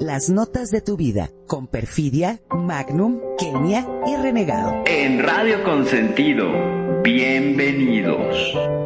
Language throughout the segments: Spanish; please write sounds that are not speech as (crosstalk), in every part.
las notas de tu vida con Perfidia, Magnum, Kenia y Renegado. En Radio Consentido, bienvenidos.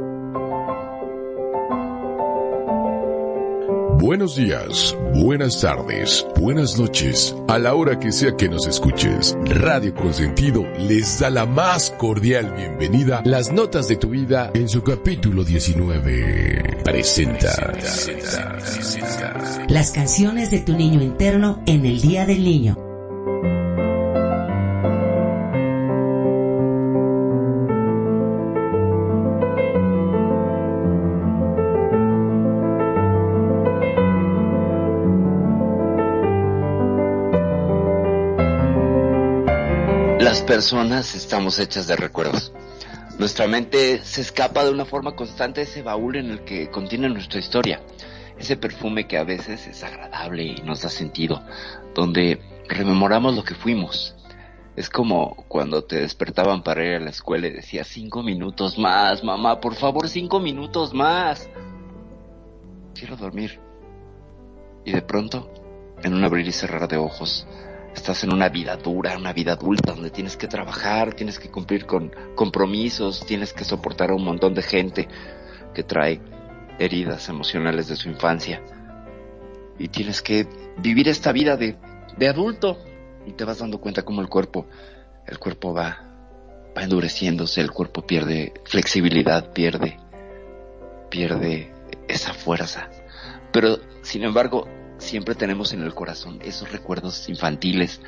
Buenos días, buenas tardes, buenas noches, a la hora que sea que nos escuches. Radio Consentido les da la más cordial bienvenida. Las notas de tu vida en su capítulo 19. Presenta. Las canciones de tu niño interno en el Día del Niño. Personas estamos hechas de recuerdos. Nuestra mente se escapa de una forma constante de ese baúl en el que contiene nuestra historia. Ese perfume que a veces es agradable y nos da sentido, donde rememoramos lo que fuimos. Es como cuando te despertaban para ir a la escuela y decías cinco minutos más, mamá, por favor, cinco minutos más. Quiero dormir. Y de pronto, en un abrir y cerrar de ojos, estás en una vida dura, una vida adulta, donde tienes que trabajar, tienes que cumplir con compromisos, tienes que soportar a un montón de gente que trae heridas emocionales de su infancia. Y tienes que vivir esta vida de, de adulto. Y te vas dando cuenta cómo el cuerpo, el cuerpo va, va endureciéndose, el cuerpo pierde flexibilidad, pierde, pierde esa fuerza. Pero, sin embargo, siempre tenemos en el corazón esos recuerdos infantiles,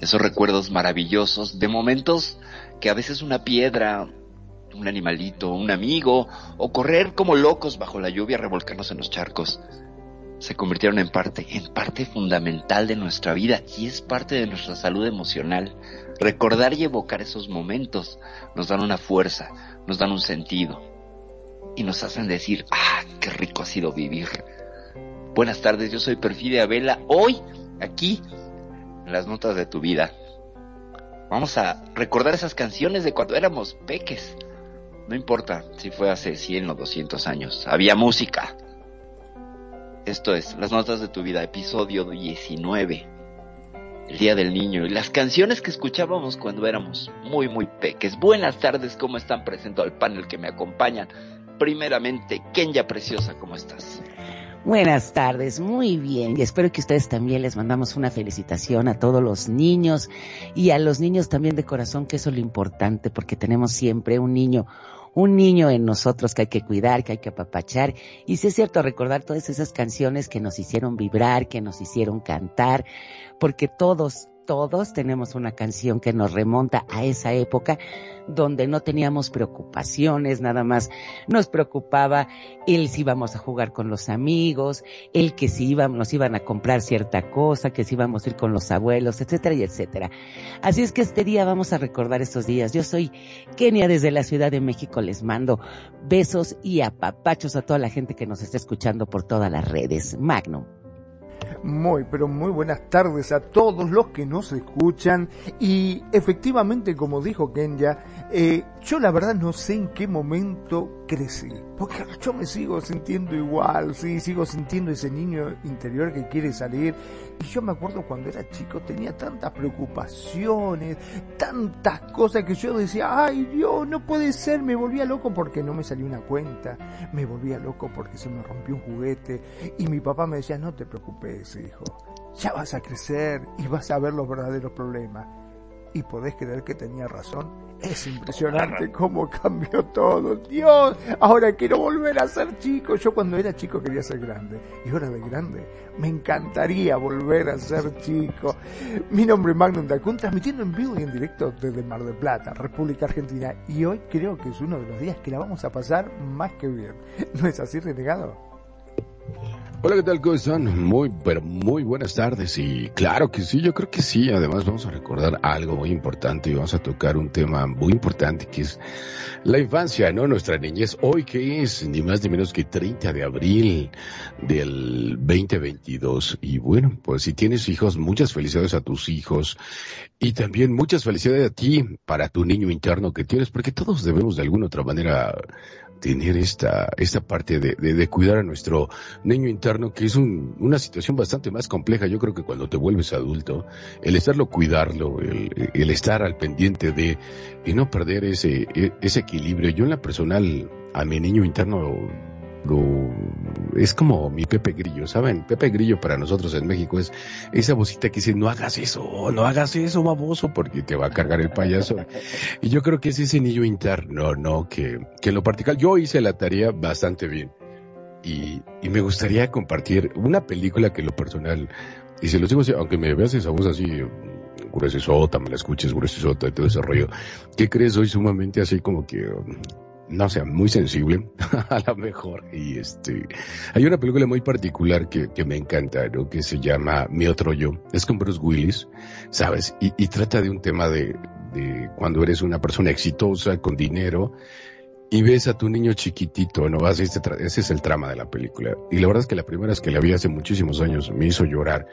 esos recuerdos maravillosos, de momentos que a veces una piedra, un animalito, un amigo, o correr como locos bajo la lluvia revolcarnos en los charcos. Se convirtieron en parte, en parte fundamental de nuestra vida y es parte de nuestra salud emocional. Recordar y evocar esos momentos nos dan una fuerza, nos dan un sentido y nos hacen decir, ah, qué rico ha sido vivir. Buenas tardes, yo soy Perfidia Vela. Hoy, aquí, en las notas de tu vida, vamos a recordar esas canciones de cuando éramos peques. No importa si fue hace 100 o 200 años, había música. Esto es, las notas de tu vida, episodio 19, el Día del Niño, y las canciones que escuchábamos cuando éramos muy, muy peques. Buenas tardes, ¿cómo están? Presento al panel que me acompañan. Primeramente, Kenya Preciosa, ¿cómo estás? Buenas tardes, muy bien. Y espero que ustedes también les mandamos una felicitación a todos los niños y a los niños también de corazón, que eso es lo importante, porque tenemos siempre un niño un niño en nosotros que hay que cuidar, que hay que apapachar. Y si es cierto, recordar todas esas canciones que nos hicieron vibrar, que nos hicieron cantar, porque todos, todos tenemos una canción que nos remonta a esa época donde no teníamos preocupaciones, nada más nos preocupaba el si íbamos a jugar con los amigos, el que si íbamos, nos iban a comprar cierta cosa, que si íbamos a ir con los abuelos, etcétera y etcétera. Así es que este día vamos a recordar estos días. Yo soy Kenia desde la Ciudad de México, les mando besos y apapachos a toda la gente que nos está escuchando por todas las redes. Magnum. Muy, pero muy buenas tardes a todos los que nos escuchan. Y efectivamente, como dijo Kenya, eh, yo la verdad no sé en qué momento crecí. Porque (laughs) yo me sigo sintiendo igual, sí, sigo sintiendo ese niño interior que quiere salir. Y yo me acuerdo cuando era chico tenía tantas preocupaciones, tantas cosas que yo decía, ay Dios, no puede ser, me volvía loco porque no me salió una cuenta, me volvía loco porque se me rompió un juguete. Y mi papá me decía, no te preocupes, hijo, ya vas a crecer y vas a ver los verdaderos problemas. Y podés creer que tenía razón es impresionante cómo cambió todo. Dios, ahora quiero volver a ser chico. Yo cuando era chico quería ser grande. Y ahora de grande me encantaría volver a ser chico. Mi nombre es Magnum Dacun, transmitiendo en vivo y en directo desde Mar del Plata, República Argentina. Y hoy creo que es uno de los días que la vamos a pasar más que bien. ¿No es así, renegado? Hola, ¿qué tal? ¿Cómo están? Muy, pero muy buenas tardes. Y claro que sí, yo creo que sí. Además, vamos a recordar algo muy importante y vamos a tocar un tema muy importante que es la infancia, ¿no? Nuestra niñez. Hoy que es ni más ni menos que 30 de abril del 2022. Y bueno, pues si tienes hijos, muchas felicidades a tus hijos y también muchas felicidades a ti para tu niño interno que tienes, porque todos debemos de alguna otra manera tener esta, esta parte de, de, cuidar a nuestro niño interno, que es un, una situación bastante más compleja. Yo creo que cuando te vuelves adulto, el estarlo cuidarlo, el, el estar al pendiente de, y no perder ese, e, ese equilibrio. Yo en la personal, a mi niño interno es como mi Pepe Grillo, ¿saben? Pepe Grillo para nosotros en México es esa vocita que dice, no hagas eso, no hagas eso, baboso, porque te va a cargar el payaso. Y yo creo que es ese niño interno, ¿no? Que, que lo particular, yo hice la tarea bastante bien. Y, y me gustaría compartir una película que en lo personal, y se los digo, aunque me veas esa voz así, gruesota, me la escuches gruesota y todo ese rollo, ¿qué crees? Soy sumamente así como que no sé, muy sensible, (laughs) a lo mejor. Y este, hay una película muy particular que, que me encanta, ¿no? Que se llama Mi Otro Yo. Es con Bruce Willis, ¿sabes? Y, y trata de un tema de, de cuando eres una persona exitosa, con dinero, y ves a tu niño chiquitito, ¿no? Ese, ese es el trama de la película. Y la verdad es que la primera vez que la vi hace muchísimos años me hizo llorar.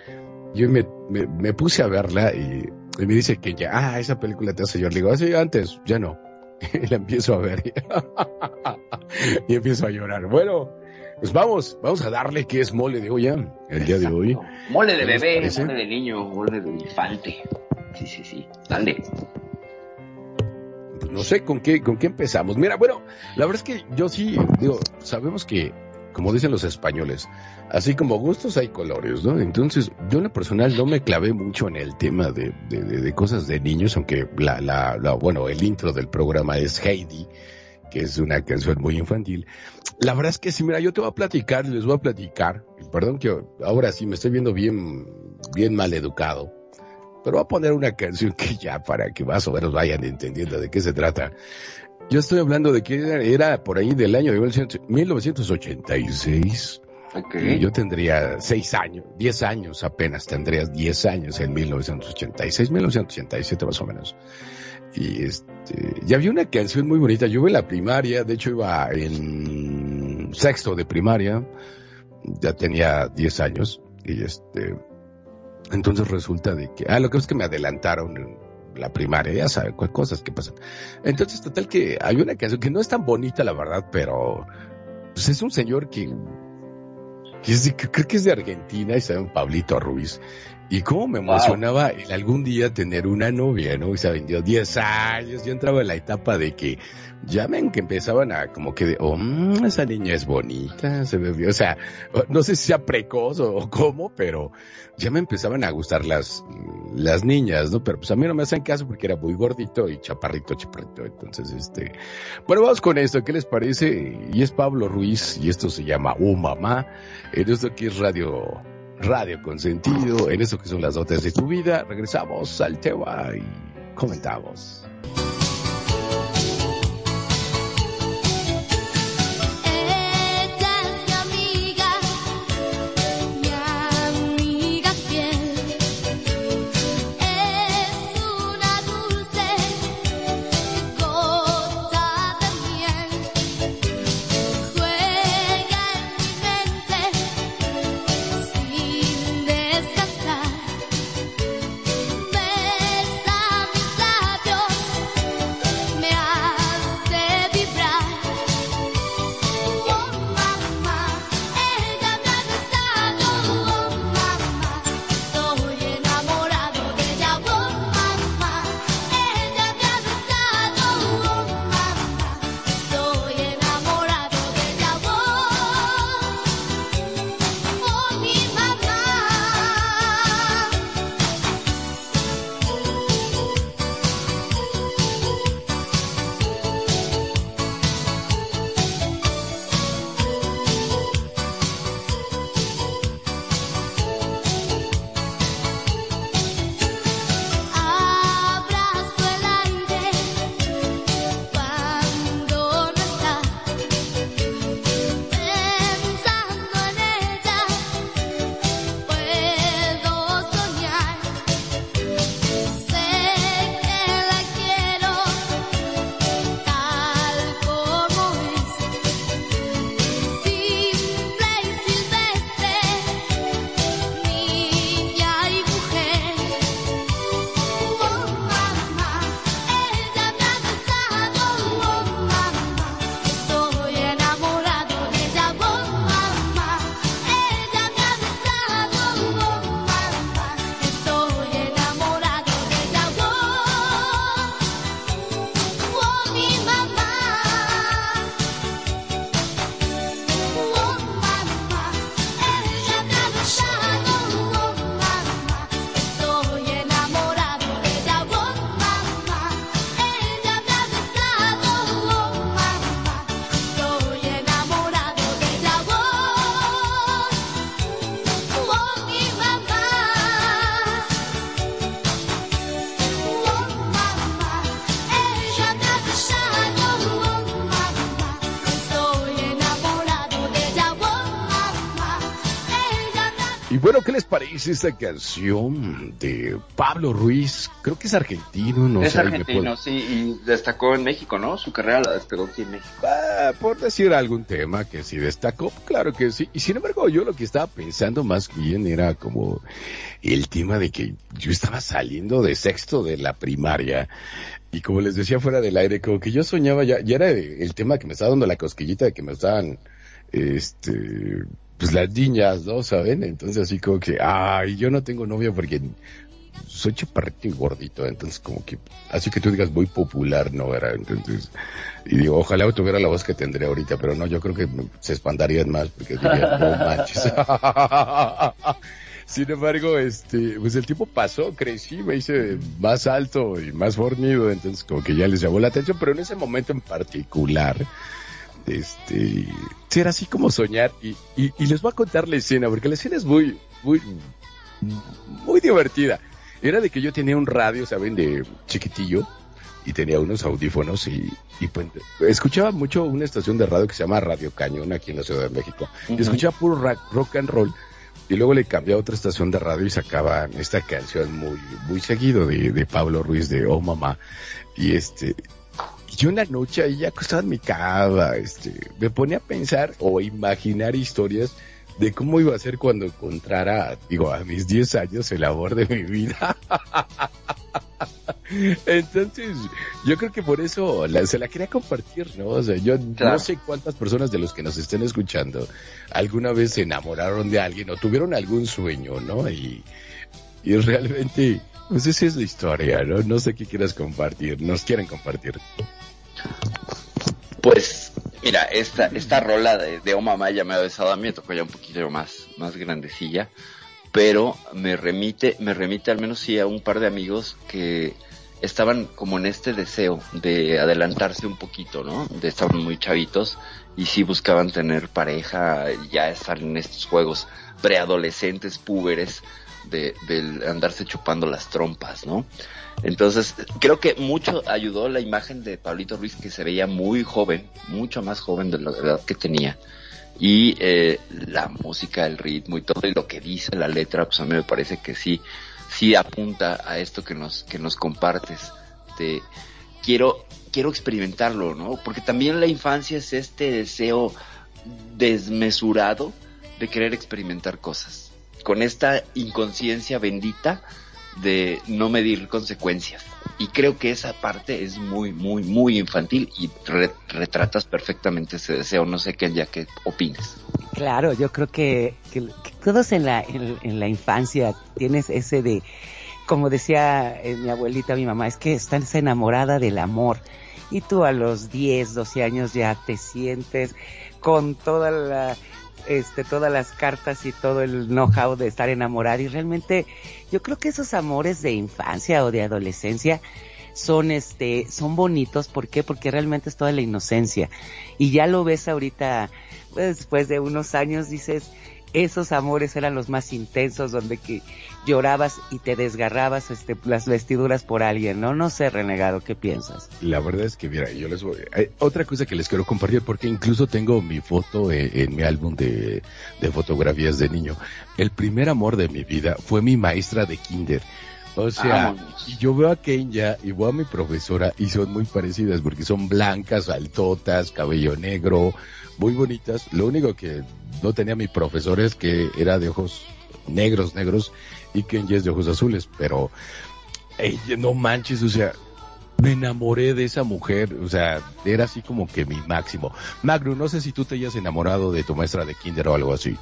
Yo me, me, me puse a verla y, y, me dice que ya, ah, esa película te hace llorar. Le digo, así ah, antes, ya no (laughs) la empiezo a ver (laughs) y empiezo a llorar. Bueno, pues vamos, vamos a darle que es mole de olla el día de hoy. Mole de bebé, mole de niño, mole de infante. Sí, sí, sí. Dale. Pues no sé con qué, con qué empezamos. Mira, bueno, la verdad es que yo sí, digo, sabemos que como dicen los españoles, así como gustos hay colores, ¿no? Entonces, yo en lo personal no me clavé mucho en el tema de, de, de cosas de niños, aunque la, la, la, bueno, el intro del programa es Heidi, que es una canción muy infantil. La verdad es que sí, mira, yo te voy a platicar, les voy a platicar, perdón que ahora sí me estoy viendo bien, bien mal educado, pero voy a poner una canción que ya para que más o menos vayan entendiendo de qué se trata. Yo estoy hablando de que era por ahí del año de 1986. Okay. Yo tendría seis años, diez años apenas, tendrías diez años en 1986, 1987 más o menos. Y este, ya había una canción muy bonita. Yo iba en la primaria, de hecho iba en sexto de primaria, ya tenía diez años. Y este, entonces resulta de que, ah, lo que es que me adelantaron la primaria, ya saben, cosas que pasan. Entonces, total que hay una canción que no es tan bonita, la verdad, pero pues es un señor que, que, creo que es de Argentina y se llama Pablito Ruiz. Y cómo me emocionaba el algún día tener una novia, ¿no? Y se vendió 10 años. Yo entraba en la etapa de que ya ven que empezaban a como que, oh, mm, esa niña es bonita, se ve, o sea, no sé si sea precoz o cómo, pero ya me empezaban a gustar las, las niñas, ¿no? Pero pues a mí no me hacen caso porque era muy gordito y chaparrito, chaparrito. Entonces, este, bueno, vamos con esto, ¿qué les parece? Y es Pablo Ruiz y esto se llama Oh Mamá. En esto aquí es Radio, Radio Consentido, en esto que son las dotes de tu vida. Regresamos al tema y comentamos. Parece esta canción de Pablo Ruiz? Creo que es argentino, no es argentino, sí, y destacó en México, ¿no? Su carrera la despegó aquí en México. Ah, por decir algún tema que sí destacó, claro que sí. Y sin embargo, yo lo que estaba pensando más bien era como el tema de que yo estaba saliendo de sexto de la primaria. Y como les decía fuera del aire, como que yo soñaba ya, ya era el tema que me estaba dando la cosquillita de que me estaban, este, pues las niñas, ¿no? ¿Saben? Entonces así como que, ay, yo no tengo novia porque soy chaparrito y gordito, entonces como que, así que tú digas muy popular, ¿no? Era, entonces, y digo, ojalá tuviera la voz que tendré ahorita, pero no, yo creo que se espantarían más porque dirían, no manches. (laughs) Sin embargo, este, pues el tiempo pasó, crecí, me hice más alto y más fornido, entonces como que ya les llamó la atención, pero en ese momento en particular, este, era así como soñar y, y, les voy a contar la escena, porque la escena es muy, muy, muy divertida. Era de que yo tenía un radio, ¿saben? De chiquitillo y tenía unos audífonos y, y pues, escuchaba mucho una estación de radio que se llama Radio Cañón aquí en la Ciudad de México. Y escuchaba puro rock, and roll y luego le cambié a otra estación de radio y sacaban esta canción muy muy seguido de, de Pablo Ruiz de Oh Mamá y este y una noche ahí ya acostado en mi cama este me ponía a pensar o imaginar historias de cómo iba a ser cuando encontrara, digo, a mis 10 años el amor de mi vida. (laughs) Entonces, yo creo que por eso se la quería compartir, ¿no? O sea, yo no sé cuántas personas de los que nos estén escuchando alguna vez se enamoraron de alguien o tuvieron algún sueño, ¿no? Y, y realmente, pues esa es la historia, ¿no? No sé qué quieras compartir, nos quieren compartir. Pues Mira, esta, esta rola de, de Oh Mamá me ha besado a mí, me tocó ya un poquito más, más grandecilla, pero me remite, me remite al menos sí a un par de amigos que estaban como en este deseo de adelantarse un poquito, ¿no? De estar muy chavitos y sí buscaban tener pareja, ya estar en estos juegos preadolescentes, púberes, de, andarse chupando las trompas, ¿no? Entonces, creo que mucho ayudó la imagen de Pablito Ruiz, que se veía muy joven, mucho más joven de la edad que tenía. Y eh, la música, el ritmo y todo, y lo que dice la letra, pues a mí me parece que sí, sí apunta a esto que nos, que nos compartes. De, quiero, quiero experimentarlo, ¿no? Porque también la infancia es este deseo desmesurado de querer experimentar cosas. Con esta inconsciencia bendita de no medir consecuencias. Y creo que esa parte es muy, muy, muy infantil y retratas perfectamente ese deseo. No sé qué ya que opines. Claro, yo creo que, que, todos en la, en, la infancia tienes ese de, como decía eh, mi abuelita, mi mamá, es que estás enamorada del amor. Y tú a los 10, 12 años ya te sientes con toda la este, todas las cartas y todo el know-how de estar enamorado y realmente yo creo que esos amores de infancia o de adolescencia son este son bonitos. ¿por qué? porque realmente es toda la inocencia. Y ya lo ves ahorita pues, después de unos años dices esos amores eran los más intensos donde que llorabas y te desgarrabas este, las vestiduras por alguien, ¿no? No sé, renegado, ¿qué piensas? La verdad es que, mira, yo les voy... Hay otra cosa que les quiero compartir, porque incluso tengo mi foto en, mi álbum de, de fotografías de niño. El primer amor de mi vida fue mi maestra de kinder. O sea, yo veo a Kenya y veo a mi profesora y son muy parecidas porque son blancas, altotas, cabello negro, muy bonitas. Lo único que no tenía mi profesor es que era de ojos negros, negros y Kenji es de ojos azules, pero no manches, o sea, me enamoré de esa mujer, o sea, era así como que mi máximo. Magno, no sé si tú te hayas enamorado de tu maestra de kinder o algo así.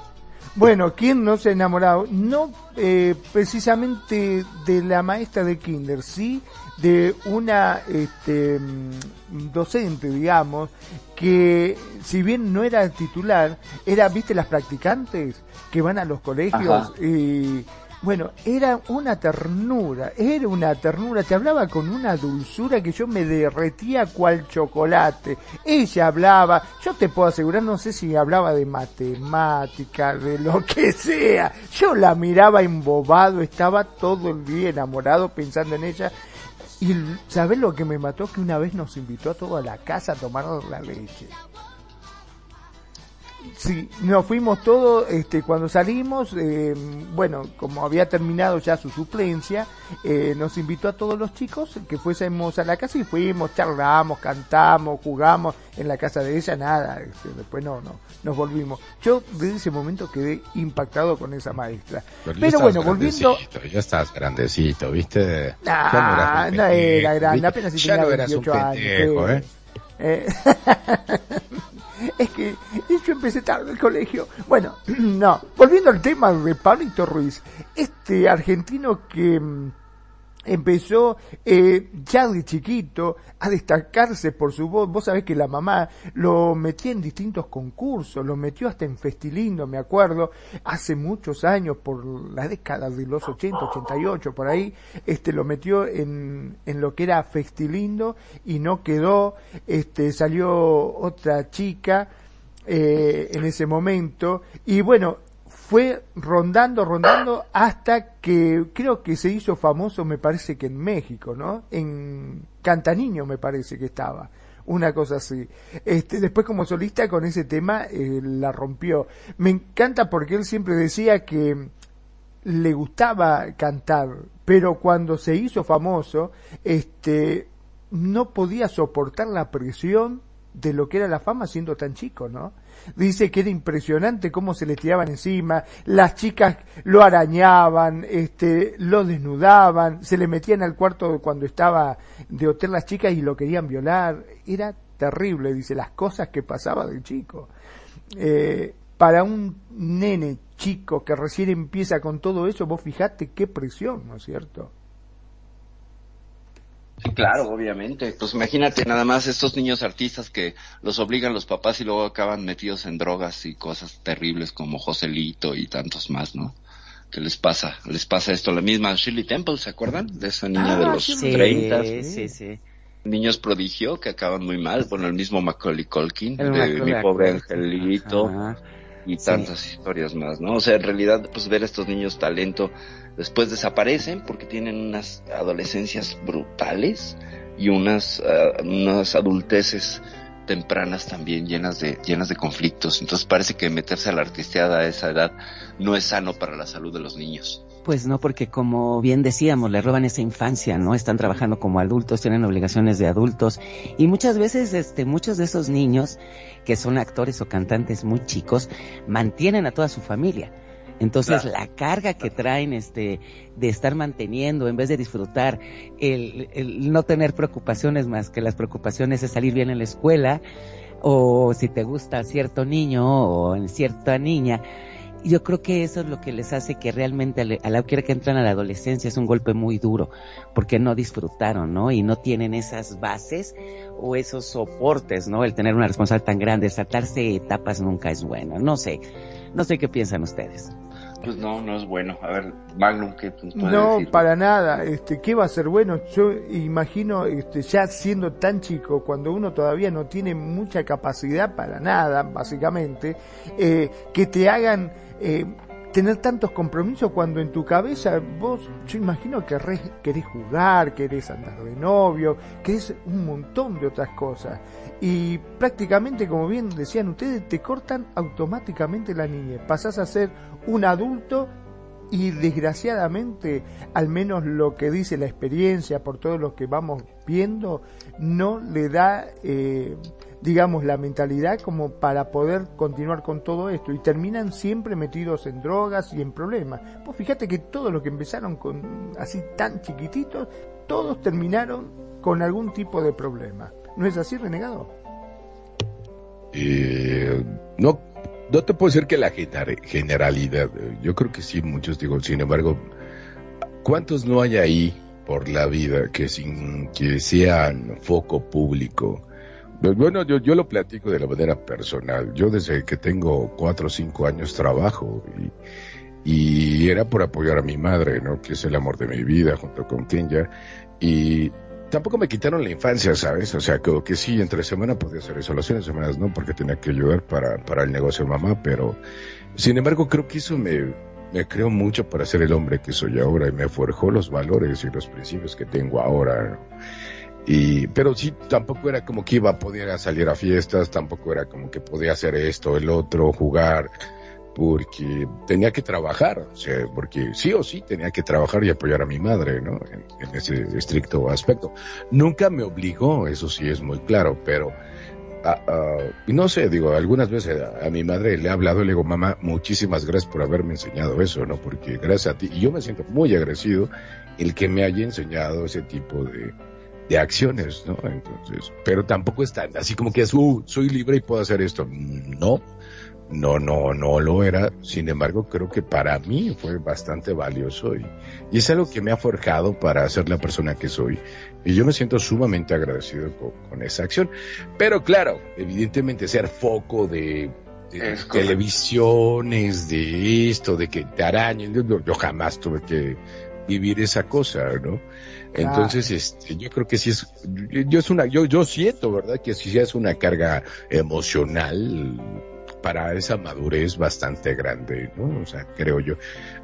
Bueno, ¿quién no se ha enamorado? No eh, precisamente de la maestra de kinder, sí de una este, mm, docente, digamos, que si bien no era titular, era, viste, las practicantes que van a los colegios y bueno, era una ternura, era una ternura, te hablaba con una dulzura que yo me derretía cual chocolate. Ella hablaba, yo te puedo asegurar, no sé si hablaba de matemática, de lo que sea. Yo la miraba embobado, estaba todo el día enamorado pensando en ella. Y ¿sabes lo que me mató? Que una vez nos invitó a toda la casa a tomar la leche. Sí, nos fuimos todos, este, cuando salimos, eh, bueno, como había terminado ya su suplencia, eh, nos invitó a todos los chicos que fuésemos a la casa y fuimos, charlamos, cantamos, jugamos en la casa de ella, nada, este, después no, no, nos volvimos. Yo desde ese momento quedé impactado con esa maestra. Pero, bueno, volviendo... Ya estás grandecito, ¿viste? no, no era grande, apenas si tenía 28 años. ¿eh? Eh, (laughs) es que yo empecé tarde el colegio. Bueno, (clears throat) no, volviendo al tema de Pablito Ruiz, este argentino que mm, empezó eh, ya de chiquito a destacarse por su voz. Vos sabés que la mamá lo metía en distintos concursos, lo metió hasta en Festilindo, me acuerdo, hace muchos años, por la década de los 80, 88, por ahí, este, lo metió en, en lo que era Festilindo y no quedó, este, salió otra chica, eh, en ese momento y bueno fue rondando, rondando hasta que creo que se hizo famoso, me parece que en México, ¿no? En, canta niño me parece que estaba una cosa así. Este, después como solista con ese tema eh, la rompió. Me encanta porque él siempre decía que le gustaba cantar, pero cuando se hizo famoso, este, no podía soportar la presión de lo que era la fama siendo tan chico, ¿no? Dice que era impresionante cómo se le tiraban encima, las chicas lo arañaban, este, lo desnudaban, se le metían al cuarto cuando estaba de hotel las chicas y lo querían violar. Era terrible, dice, las cosas que pasaba de chico. Eh, para un nene chico que recién empieza con todo eso, vos fijate qué presión, ¿no es cierto? Sí, claro, obviamente. Pues imagínate nada más estos niños artistas que los obligan los papás y luego acaban metidos en drogas y cosas terribles como Joselito y tantos más, ¿no? Que les pasa, les pasa esto. La misma Shirley Temple, ¿se acuerdan? De esa niña de ah, los 30. Sí, sí, Niños prodigio que acaban muy mal. Bueno, el mismo Macaulay Culkin, de Mi Pobre Angelito y tantas historias más, ¿no? O sea, en realidad, pues ver a estos niños talento después desaparecen porque tienen unas adolescencias brutales y unas, uh, unas adulteces tempranas también llenas de llenas de conflictos. Entonces parece que meterse a la artisteada a esa edad no es sano para la salud de los niños. Pues no, porque como bien decíamos, le roban esa infancia, ¿no? Están trabajando como adultos, tienen obligaciones de adultos y muchas veces, este, muchos de esos niños que son actores o cantantes muy chicos mantienen a toda su familia. Entonces la carga que traen este de estar manteniendo en vez de disfrutar el, el, no tener preocupaciones más que las preocupaciones de salir bien en la escuela o si te gusta cierto niño o en cierta niña yo creo que eso es lo que les hace que realmente a la hora que entran a la adolescencia es un golpe muy duro, porque no disfrutaron, ¿no? Y no tienen esas bases o esos soportes, ¿no? El tener una responsabilidad tan grande, saltarse etapas nunca es bueno. No sé, no sé qué piensan ustedes. Pues no, no es bueno. A ver, Magnum, ¿qué No, para nada. Este, ¿Qué va a ser bueno? Yo imagino, este, ya siendo tan chico, cuando uno todavía no tiene mucha capacidad para nada, básicamente, eh, que te hagan eh, tener tantos compromisos cuando en tu cabeza vos, yo imagino que querés jugar, querés andar de novio, querés un montón de otras cosas. Y prácticamente, como bien decían ustedes, te cortan automáticamente la niñez. Pasás a ser un adulto y desgraciadamente, al menos lo que dice la experiencia, por todo lo que vamos viendo, no le da, eh, digamos, la mentalidad como para poder continuar con todo esto y terminan siempre metidos en drogas y en problemas. Pues fíjate que todos los que empezaron con así tan chiquititos, todos terminaron con algún tipo de problema. ¿No es así, renegado? Eh, no no te puedo decir que la generalidad, yo creo que sí, muchos digo, sin embargo, ¿cuántos no hay ahí por la vida que sin que sean foco público? Pues bueno, yo, yo lo platico de la manera personal. Yo desde que tengo cuatro o cinco años trabajo y, y era por apoyar a mi madre, ¿no? Que es el amor de mi vida junto con Kenya. Y tampoco me quitaron la infancia, ¿sabes? O sea, creo que sí, entre semana podía hacer eso, las no, porque tenía que ayudar para, para el negocio de mamá, pero sin embargo creo que eso me, me creó mucho para ser el hombre que soy ahora y me forjó los valores y los principios que tengo ahora. Y, pero sí, tampoco era como que iba a poder salir a fiestas, tampoco era como que podía hacer esto, el otro, jugar porque tenía que trabajar, o sea, porque sí o sí tenía que trabajar y apoyar a mi madre, ¿no? En, ese estricto aspecto. Nunca me obligó, eso sí es muy claro, pero ah, ah, no sé, digo, algunas veces a, mi madre le he hablado y le digo, mamá, muchísimas gracias por haberme enseñado eso, ¿no? Porque gracias a ti, y yo me siento muy agradecido el que me haya enseñado ese tipo de, de acciones, ¿no? Entonces, pero tampoco es tan así como que es, uh, soy libre y puedo hacer esto. No, no, no, no lo era. Sin embargo, creo que para mí fue bastante valioso y, y, es algo que me ha forjado para ser la persona que soy. Y yo me siento sumamente agradecido con, esa acción. Pero claro, evidentemente ser foco de, televisiones, de esto, de que te arañen, yo, jamás tuve que vivir esa cosa, ¿no? Entonces, este, yo creo que sí es, yo es una, yo, yo siento, ¿verdad? Que sí es una carga emocional para esa madurez bastante grande, ¿no? O sea, creo yo.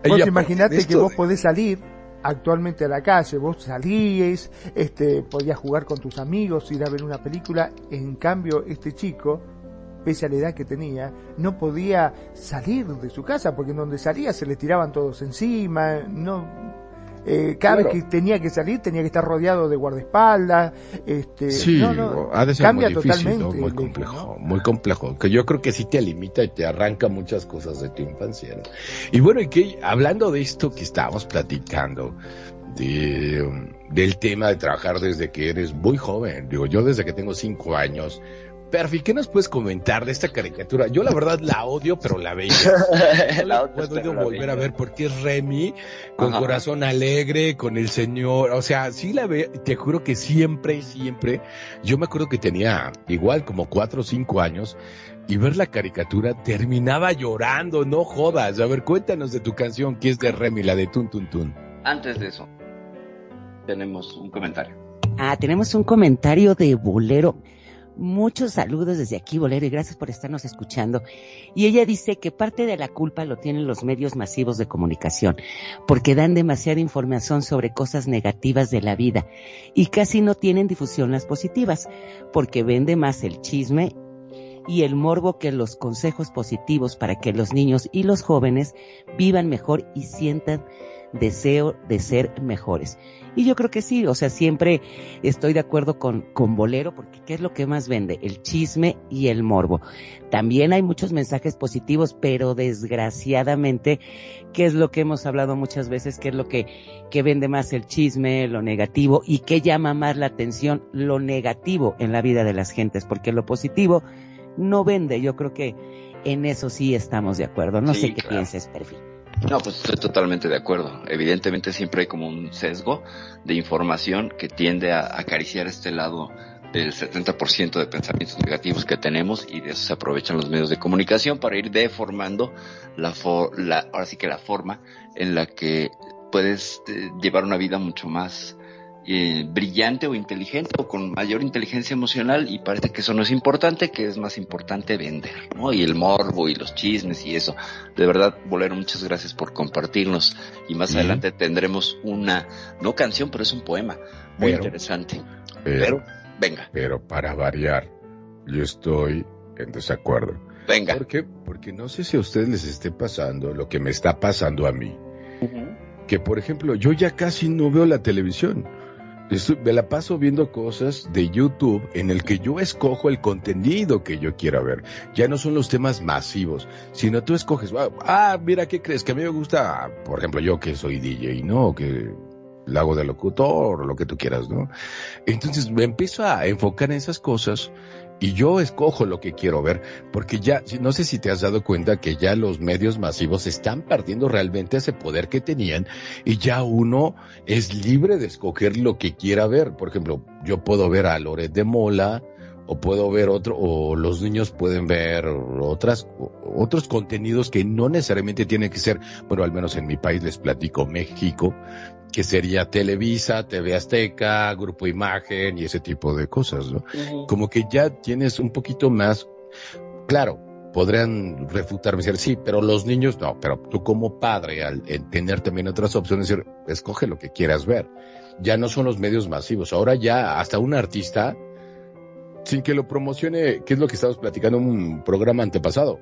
Pues imagínate que vos podés salir actualmente a la calle, vos salíes, este, podías jugar con tus amigos, ir a ver una película, en cambio este chico, pese a la edad que tenía, no podía salir de su casa, porque en donde salía se le tiraban todos encima, no, eh, cada vez que tenía que salir tenía que estar rodeado de guardaespaldas. Este, sí, ha de ser muy difícil, muy complejo, muy complejo. Que yo creo que sí te limita y te arranca muchas cosas de tu infancia. Y bueno, y que hablando de esto que estábamos platicando, de, del tema de trabajar desde que eres muy joven, digo, yo desde que tengo cinco años, Perfi, ¿qué nos puedes comentar de esta caricatura? Yo la verdad la odio, pero la veía. (laughs) la puedo volver a ver porque es Remy, con corazón alegre, con el señor. O sea, sí la veo, te juro que siempre, siempre. Yo me acuerdo que tenía igual como cuatro o cinco años y ver la caricatura terminaba llorando, no jodas. A ver, cuéntanos de tu canción que es de Remy, la de Tun Tun Tun. Antes de eso, tenemos un comentario. Ah, tenemos un comentario de Bolero. Muchos saludos desde aquí, Bolero, y gracias por estarnos escuchando. Y ella dice que parte de la culpa lo tienen los medios masivos de comunicación, porque dan demasiada información sobre cosas negativas de la vida y casi no tienen difusión las positivas, porque vende más el chisme y el morbo que los consejos positivos para que los niños y los jóvenes vivan mejor y sientan deseo de ser mejores. Y yo creo que sí, o sea, siempre estoy de acuerdo con, con Bolero, porque ¿qué es lo que más vende? El chisme y el morbo. También hay muchos mensajes positivos, pero desgraciadamente, ¿qué es lo que hemos hablado muchas veces? ¿Qué es lo que, que vende más el chisme, lo negativo? ¿Y qué llama más la atención? Lo negativo en la vida de las gentes, porque lo positivo no vende. Yo creo que en eso sí estamos de acuerdo. No sé qué pienses, Perfil. No, pues estoy totalmente de acuerdo. Evidentemente siempre hay como un sesgo de información que tiende a acariciar este lado del 70% de pensamientos negativos que tenemos y de eso se aprovechan los medios de comunicación para ir deformando la, la ahora sí que la forma en la que puedes eh, llevar una vida mucho más eh, brillante o inteligente o con mayor inteligencia emocional y parece que eso no es importante, que es más importante vender, ¿no? Y el morbo y los chismes y eso. De verdad, Bolero, muchas gracias por compartirnos y más adelante tendremos una, no canción, pero es un poema muy interesante. Pero, venga. Pero para variar, yo estoy en desacuerdo. Venga. ¿Por qué? Porque no sé si a ustedes les esté pasando lo que me está pasando a mí. Que por ejemplo, yo ya casi no veo la televisión me la paso viendo cosas de YouTube en el que yo escojo el contenido que yo quiera ver. Ya no son los temas masivos, sino tú escoges, ah, ah, mira, ¿qué crees? Que a mí me gusta, por ejemplo, yo que soy DJ, ¿no? Que la hago de locutor lo que tú quieras, ¿no? Entonces me empiezo a enfocar en esas cosas y yo escojo lo que quiero ver, porque ya, no sé si te has dado cuenta que ya los medios masivos están perdiendo realmente ese poder que tenían y ya uno es libre de escoger lo que quiera ver. Por ejemplo, yo puedo ver a Loret de Mola, o puedo ver otro, o los niños pueden ver otras, otros contenidos que no necesariamente tienen que ser, bueno, al menos en mi país les platico México, que sería Televisa, TV Azteca, Grupo Imagen y ese tipo de cosas, ¿no? Como que ya tienes un poquito más, claro, podrían refutarme y decir, sí, pero los niños no, pero tú como padre, al tener también otras opciones, decir, escoge lo que quieras ver. Ya no son los medios masivos, ahora ya hasta un artista, sin que lo promocione, que es lo que estábamos platicando en un programa antepasado,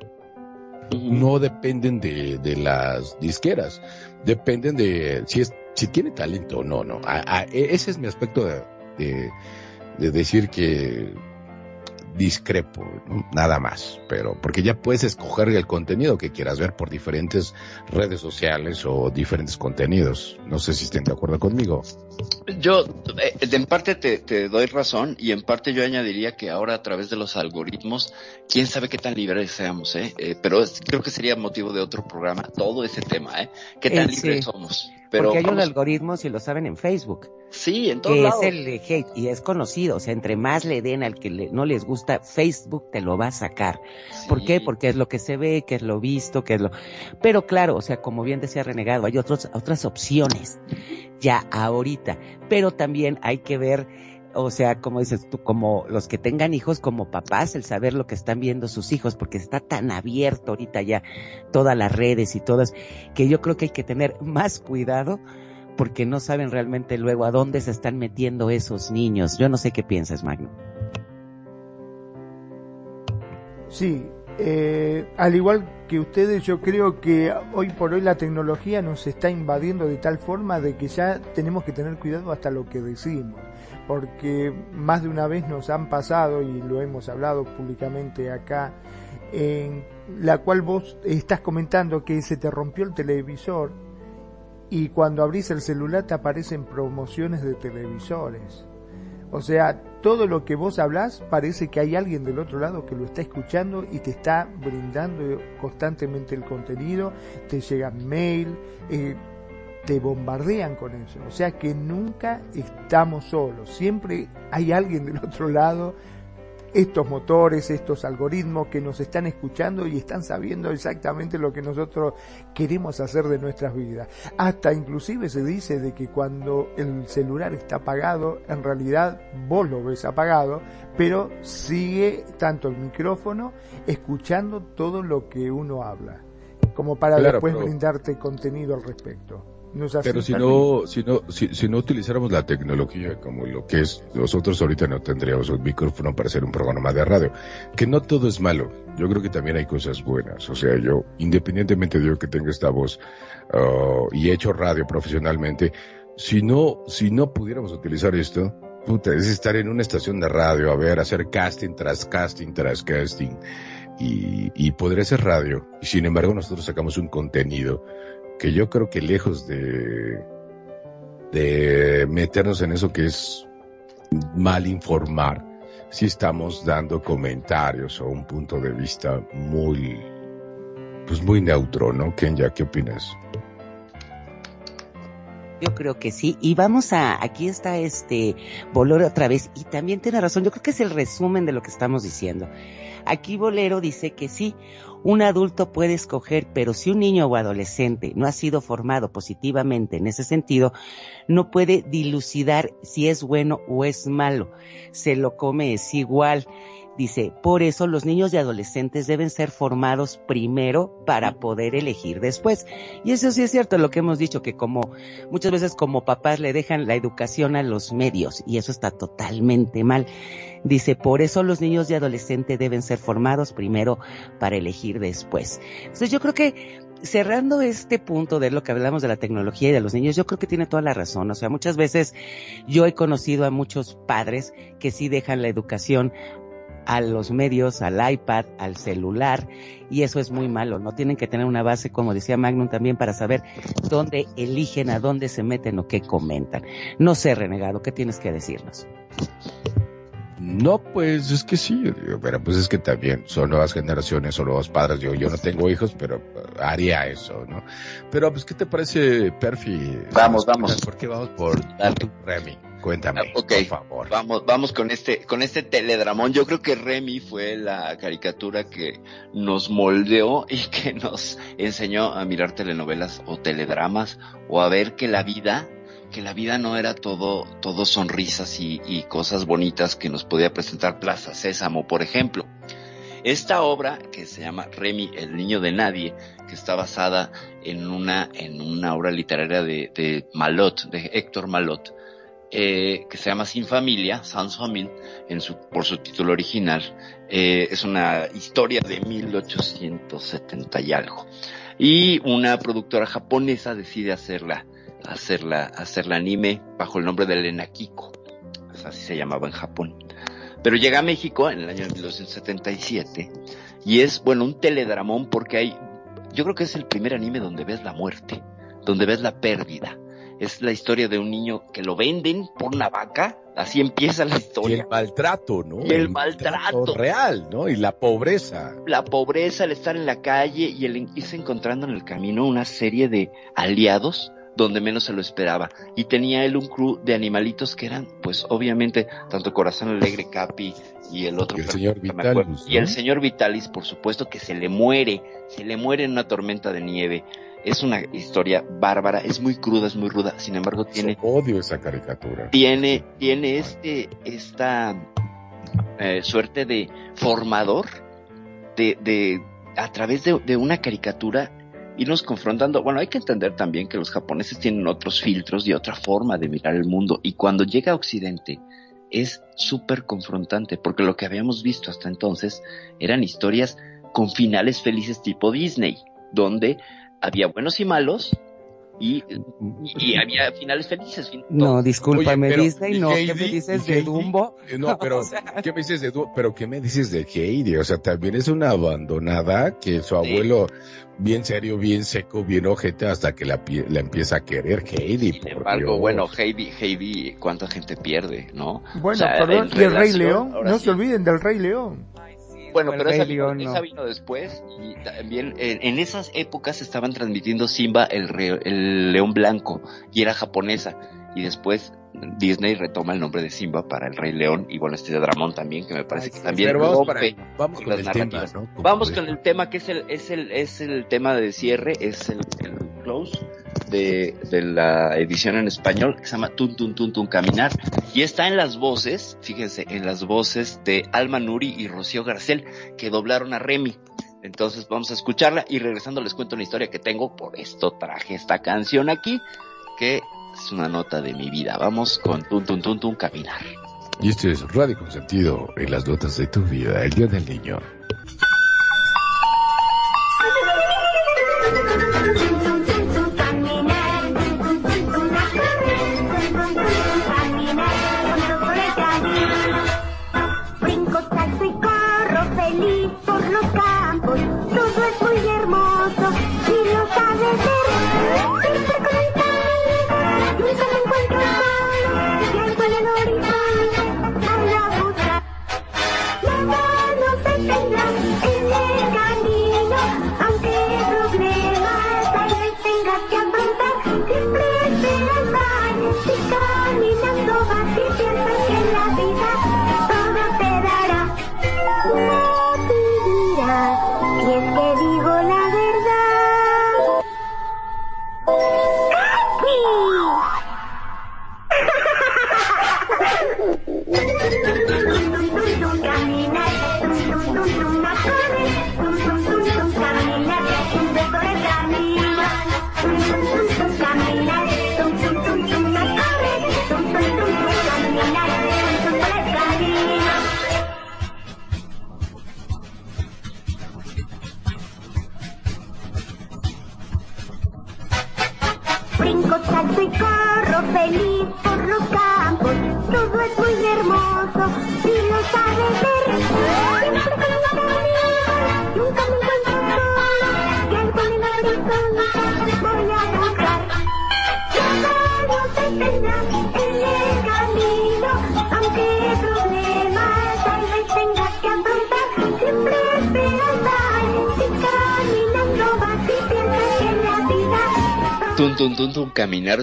no dependen de, de las disqueras, dependen de si es si tiene talento o no, no. E, ese es mi aspecto de, de, decir que discrepo, nada más, pero porque ya puedes escoger el contenido que quieras ver por diferentes redes sociales o diferentes contenidos. No sé si estén de acuerdo conmigo. Yo, eh, en parte te, doy razón y en parte yo añadiría que ahora a través de los algoritmos, quién sabe qué tan libres seamos, ¿eh? eh pero creo que sería motivo de otro programa todo ese tema, ¿eh? ¿Qué tan libres somos? Porque hay un algoritmo, si lo saben, en Facebook. Sí, en todos que es el hate y es conocido. O sea, entre más le den al que no les gusta, Facebook te lo va a sacar. ¿Por qué? Porque es lo que se ve, que es lo visto, que es lo... Pero claro, o sea, como bien decía Renegado, hay otros, otras opciones ya ahorita. Pero también hay que ver o sea, como dices tú, como los que tengan hijos como papás, el saber lo que están viendo sus hijos, porque está tan abierto ahorita ya todas las redes y todas, que yo creo que hay que tener más cuidado porque no saben realmente luego a dónde se están metiendo esos niños. Yo no sé qué piensas, Magno. Sí, eh, al igual que ustedes, yo creo que hoy por hoy la tecnología nos está invadiendo de tal forma de que ya tenemos que tener cuidado hasta lo que decimos, porque más de una vez nos han pasado, y lo hemos hablado públicamente acá, en la cual vos estás comentando que se te rompió el televisor y cuando abrís el celular te aparecen promociones de televisores. O sea, todo lo que vos hablás parece que hay alguien del otro lado que lo está escuchando y te está brindando constantemente el contenido, te llegan mail, eh, te bombardean con eso. O sea que nunca estamos solos, siempre hay alguien del otro lado estos motores, estos algoritmos que nos están escuchando y están sabiendo exactamente lo que nosotros queremos hacer de nuestras vidas. Hasta inclusive se dice de que cuando el celular está apagado, en realidad vos lo ves apagado, pero sigue tanto el micrófono escuchando todo lo que uno habla, como para después brindarte contenido al respecto. Pero si no, si no, si, no utilizáramos la tecnología como lo que es, nosotros ahorita no tendríamos un micrófono para hacer un programa de radio. Que no todo es malo. Yo creo que también hay cosas buenas. O sea, yo, independientemente de yo que tenga esta voz uh, y he hecho radio profesionalmente, si no, si no pudiéramos utilizar esto, puta, es estar en una estación de radio, a ver, hacer casting tras casting tras casting y, y poder hacer radio. Y sin embargo, nosotros sacamos un contenido que yo creo que lejos de, de meternos en eso que es mal informar, si estamos dando comentarios o un punto de vista muy, pues muy neutro, ¿no? Kenya, ¿qué opinas? Yo creo que sí. Y vamos a, aquí está este Bolero otra vez. Y también tiene razón. Yo creo que es el resumen de lo que estamos diciendo. Aquí Bolero dice que sí, un adulto puede escoger, pero si un niño o adolescente no ha sido formado positivamente en ese sentido, no puede dilucidar si es bueno o es malo. Se lo come es igual. Dice, por eso los niños y adolescentes deben ser formados primero para poder elegir después. Y eso sí es cierto, lo que hemos dicho, que como muchas veces como papás le dejan la educación a los medios y eso está totalmente mal. Dice, por eso los niños y adolescentes deben ser formados primero para elegir después. Entonces yo creo que cerrando este punto de lo que hablamos de la tecnología y de los niños, yo creo que tiene toda la razón. O sea, muchas veces yo he conocido a muchos padres que sí dejan la educación a los medios, al iPad, al celular, y eso es muy malo. No tienen que tener una base, como decía Magnum también, para saber dónde eligen, a dónde se meten o qué comentan. No sé, renegado, ¿qué tienes que decirnos? No, pues es que sí, pero pues es que también son nuevas generaciones, son nuevos padres. Yo, yo no tengo hijos, pero haría eso, ¿no? Pero pues, ¿qué te parece, Perfi? Vamos, vamos. ¿Por qué vamos por Remy? Cuéntame, ah, por favor. Vamos, vamos con este, con este teledramón. Yo creo que Remy fue la caricatura que nos moldeó y (laughs) que nos enseñó a mirar telenovelas o teledramas o a ver que la vida, que la vida no era todo, todo sonrisas y, y cosas bonitas que nos podía presentar Plaza Sésamo, por ejemplo. Esta obra, que se llama Remy, el niño de nadie, que está basada en una, en una obra literaria de, de Malot, de Héctor Malot, eh, que se llama Sin Familia, Sans Famille, en su, por su título original. Eh, es una historia de 1870 y algo. Y una productora japonesa decide hacerla, hacerla, hacerla anime bajo el nombre de Elena Kiko. así se llamaba en Japón. Pero llega a México en el año 1977 y es, bueno, un teledramón porque hay, yo creo que es el primer anime donde ves la muerte, donde ves la pérdida, es la historia de un niño que lo venden por una vaca, así empieza la historia. Y el maltrato, ¿no? Y el, maltrato. real, ¿no? Y la pobreza. La pobreza, el estar en la calle y el irse encontrando en el camino una serie de aliados donde menos se lo esperaba. Y tenía él un crew de animalitos que eran, pues obviamente, tanto Corazón Alegre, Capi y el otro. Y el señor Vitalis. Y el señor Vitalis, por supuesto, que se le muere, se le muere en una tormenta de nieve. Es una historia bárbara, es muy cruda, es muy ruda, sin embargo tiene... odio esa caricatura. Tiene, tiene este, esta eh, suerte de formador, de, de, a través de, de una caricatura irnos confrontando. Bueno, hay que entender también que los japoneses tienen otros filtros y otra forma de mirar el mundo. Y cuando llega a Occidente es súper confrontante, porque lo que habíamos visto hasta entonces eran historias con finales felices tipo Disney, donde había buenos y malos, y, y, había finales felices. no, discúlpame, Disney, no, ¿qué me dices de Dumbo? No, pero, (laughs) ¿qué me dices de Dumbo? Pero, ¿qué me dices de Heidi? O sea, también es una abandonada que su abuelo, bien serio, bien seco, bien ojete, hasta que la, la empieza a querer Heidi. Sin embargo, bueno, Heidi, Heidi, ¿cuánta gente pierde, no? Bueno, perdón, y el Rey León, no se olviden del Rey León. Bueno, pero esa vino, vino, después y también en, esas épocas estaban transmitiendo Simba el, el león blanco y era japonesa y después Disney retoma el nombre de Simba para el Rey León y bueno este de Dramón también que me parece que también vamos, vamos con el tema, vamos con el tema que es el es el es el tema de cierre es el, el close de, de, la edición en español que se llama Tun Tun Tun Tun Caminar. Y está en las voces, fíjense, en las voces de Alma Nuri y Rocío Garcel que doblaron a Remy. Entonces vamos a escucharla y regresando les cuento una historia que tengo, por esto traje esta canción aquí, que es una nota de mi vida. Vamos con Tun Tun Caminar. Y este es Radio Consentido en las notas de tu vida, el Día del Niño.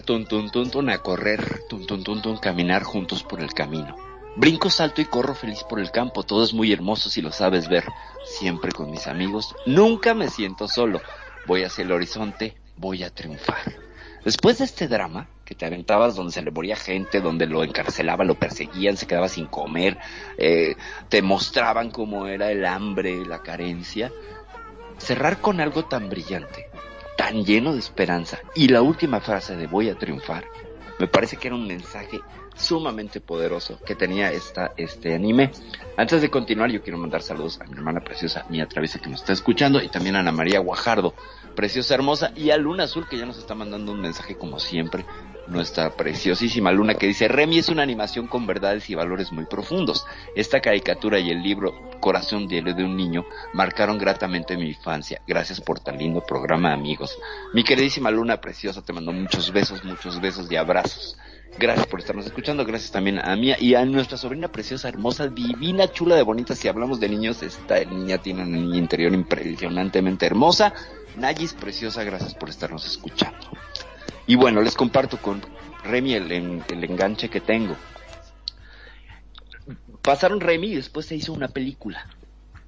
Tun, tun, tun, tun, a correr, tun, tun, tun, tun, caminar juntos por el camino. Brinco, salto y corro feliz por el campo, todo es muy hermoso si lo sabes ver. Siempre con mis amigos, nunca me siento solo. Voy hacia el horizonte, voy a triunfar. Después de este drama, que te aventabas donde se le moría gente, donde lo encarcelaban, lo perseguían, se quedaba sin comer, eh, te mostraban cómo era el hambre, la carencia, cerrar con algo tan brillante tan lleno de esperanza. Y la última frase de voy a triunfar, me parece que era un mensaje sumamente poderoso que tenía esta, este anime. Antes de continuar, yo quiero mandar saludos a mi hermana preciosa, Mía Travesa, que nos está escuchando, y también a Ana María Guajardo, preciosa hermosa, y a Luna Azul, que ya nos está mandando un mensaje como siempre, nuestra preciosísima Luna, que dice, Remy es una animación con verdades y valores muy profundos. Esta caricatura y el libro Corazón Diario de un Niño marcaron gratamente mi infancia. Gracias por tan lindo programa, amigos. Mi queridísima Luna preciosa, te mando muchos besos, muchos besos y abrazos. Gracias por estarnos escuchando, gracias también a Mía y a nuestra sobrina preciosa, hermosa, divina, chula de bonita. Si hablamos de niños, esta niña tiene una niña interior impresionantemente hermosa. Nayis, preciosa, gracias por estarnos escuchando. Y bueno, les comparto con Remy el, el enganche que tengo. Pasaron Remy y después se hizo una película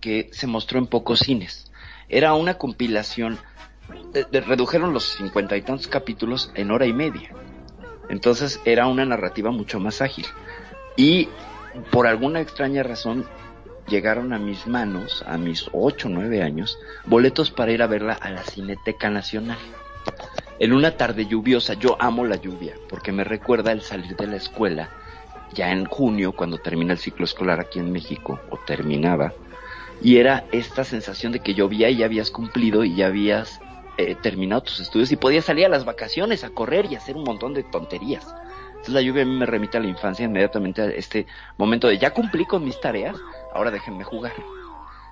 que se mostró en pocos cines. Era una compilación, redujeron los cincuenta y tantos capítulos en hora y media. Entonces era una narrativa mucho más ágil. Y por alguna extraña razón llegaron a mis manos, a mis 8 o 9 años, boletos para ir a verla a la Cineteca Nacional. En una tarde lluviosa, yo amo la lluvia, porque me recuerda el salir de la escuela, ya en junio, cuando termina el ciclo escolar aquí en México, o terminaba, y era esta sensación de que llovía y ya habías cumplido y ya habías eh, terminado tus estudios y podías salir a las vacaciones a correr y hacer un montón de tonterías. Entonces la lluvia a mí me remite a la infancia inmediatamente a este momento de ya cumplí con mis tareas, ahora déjenme jugar.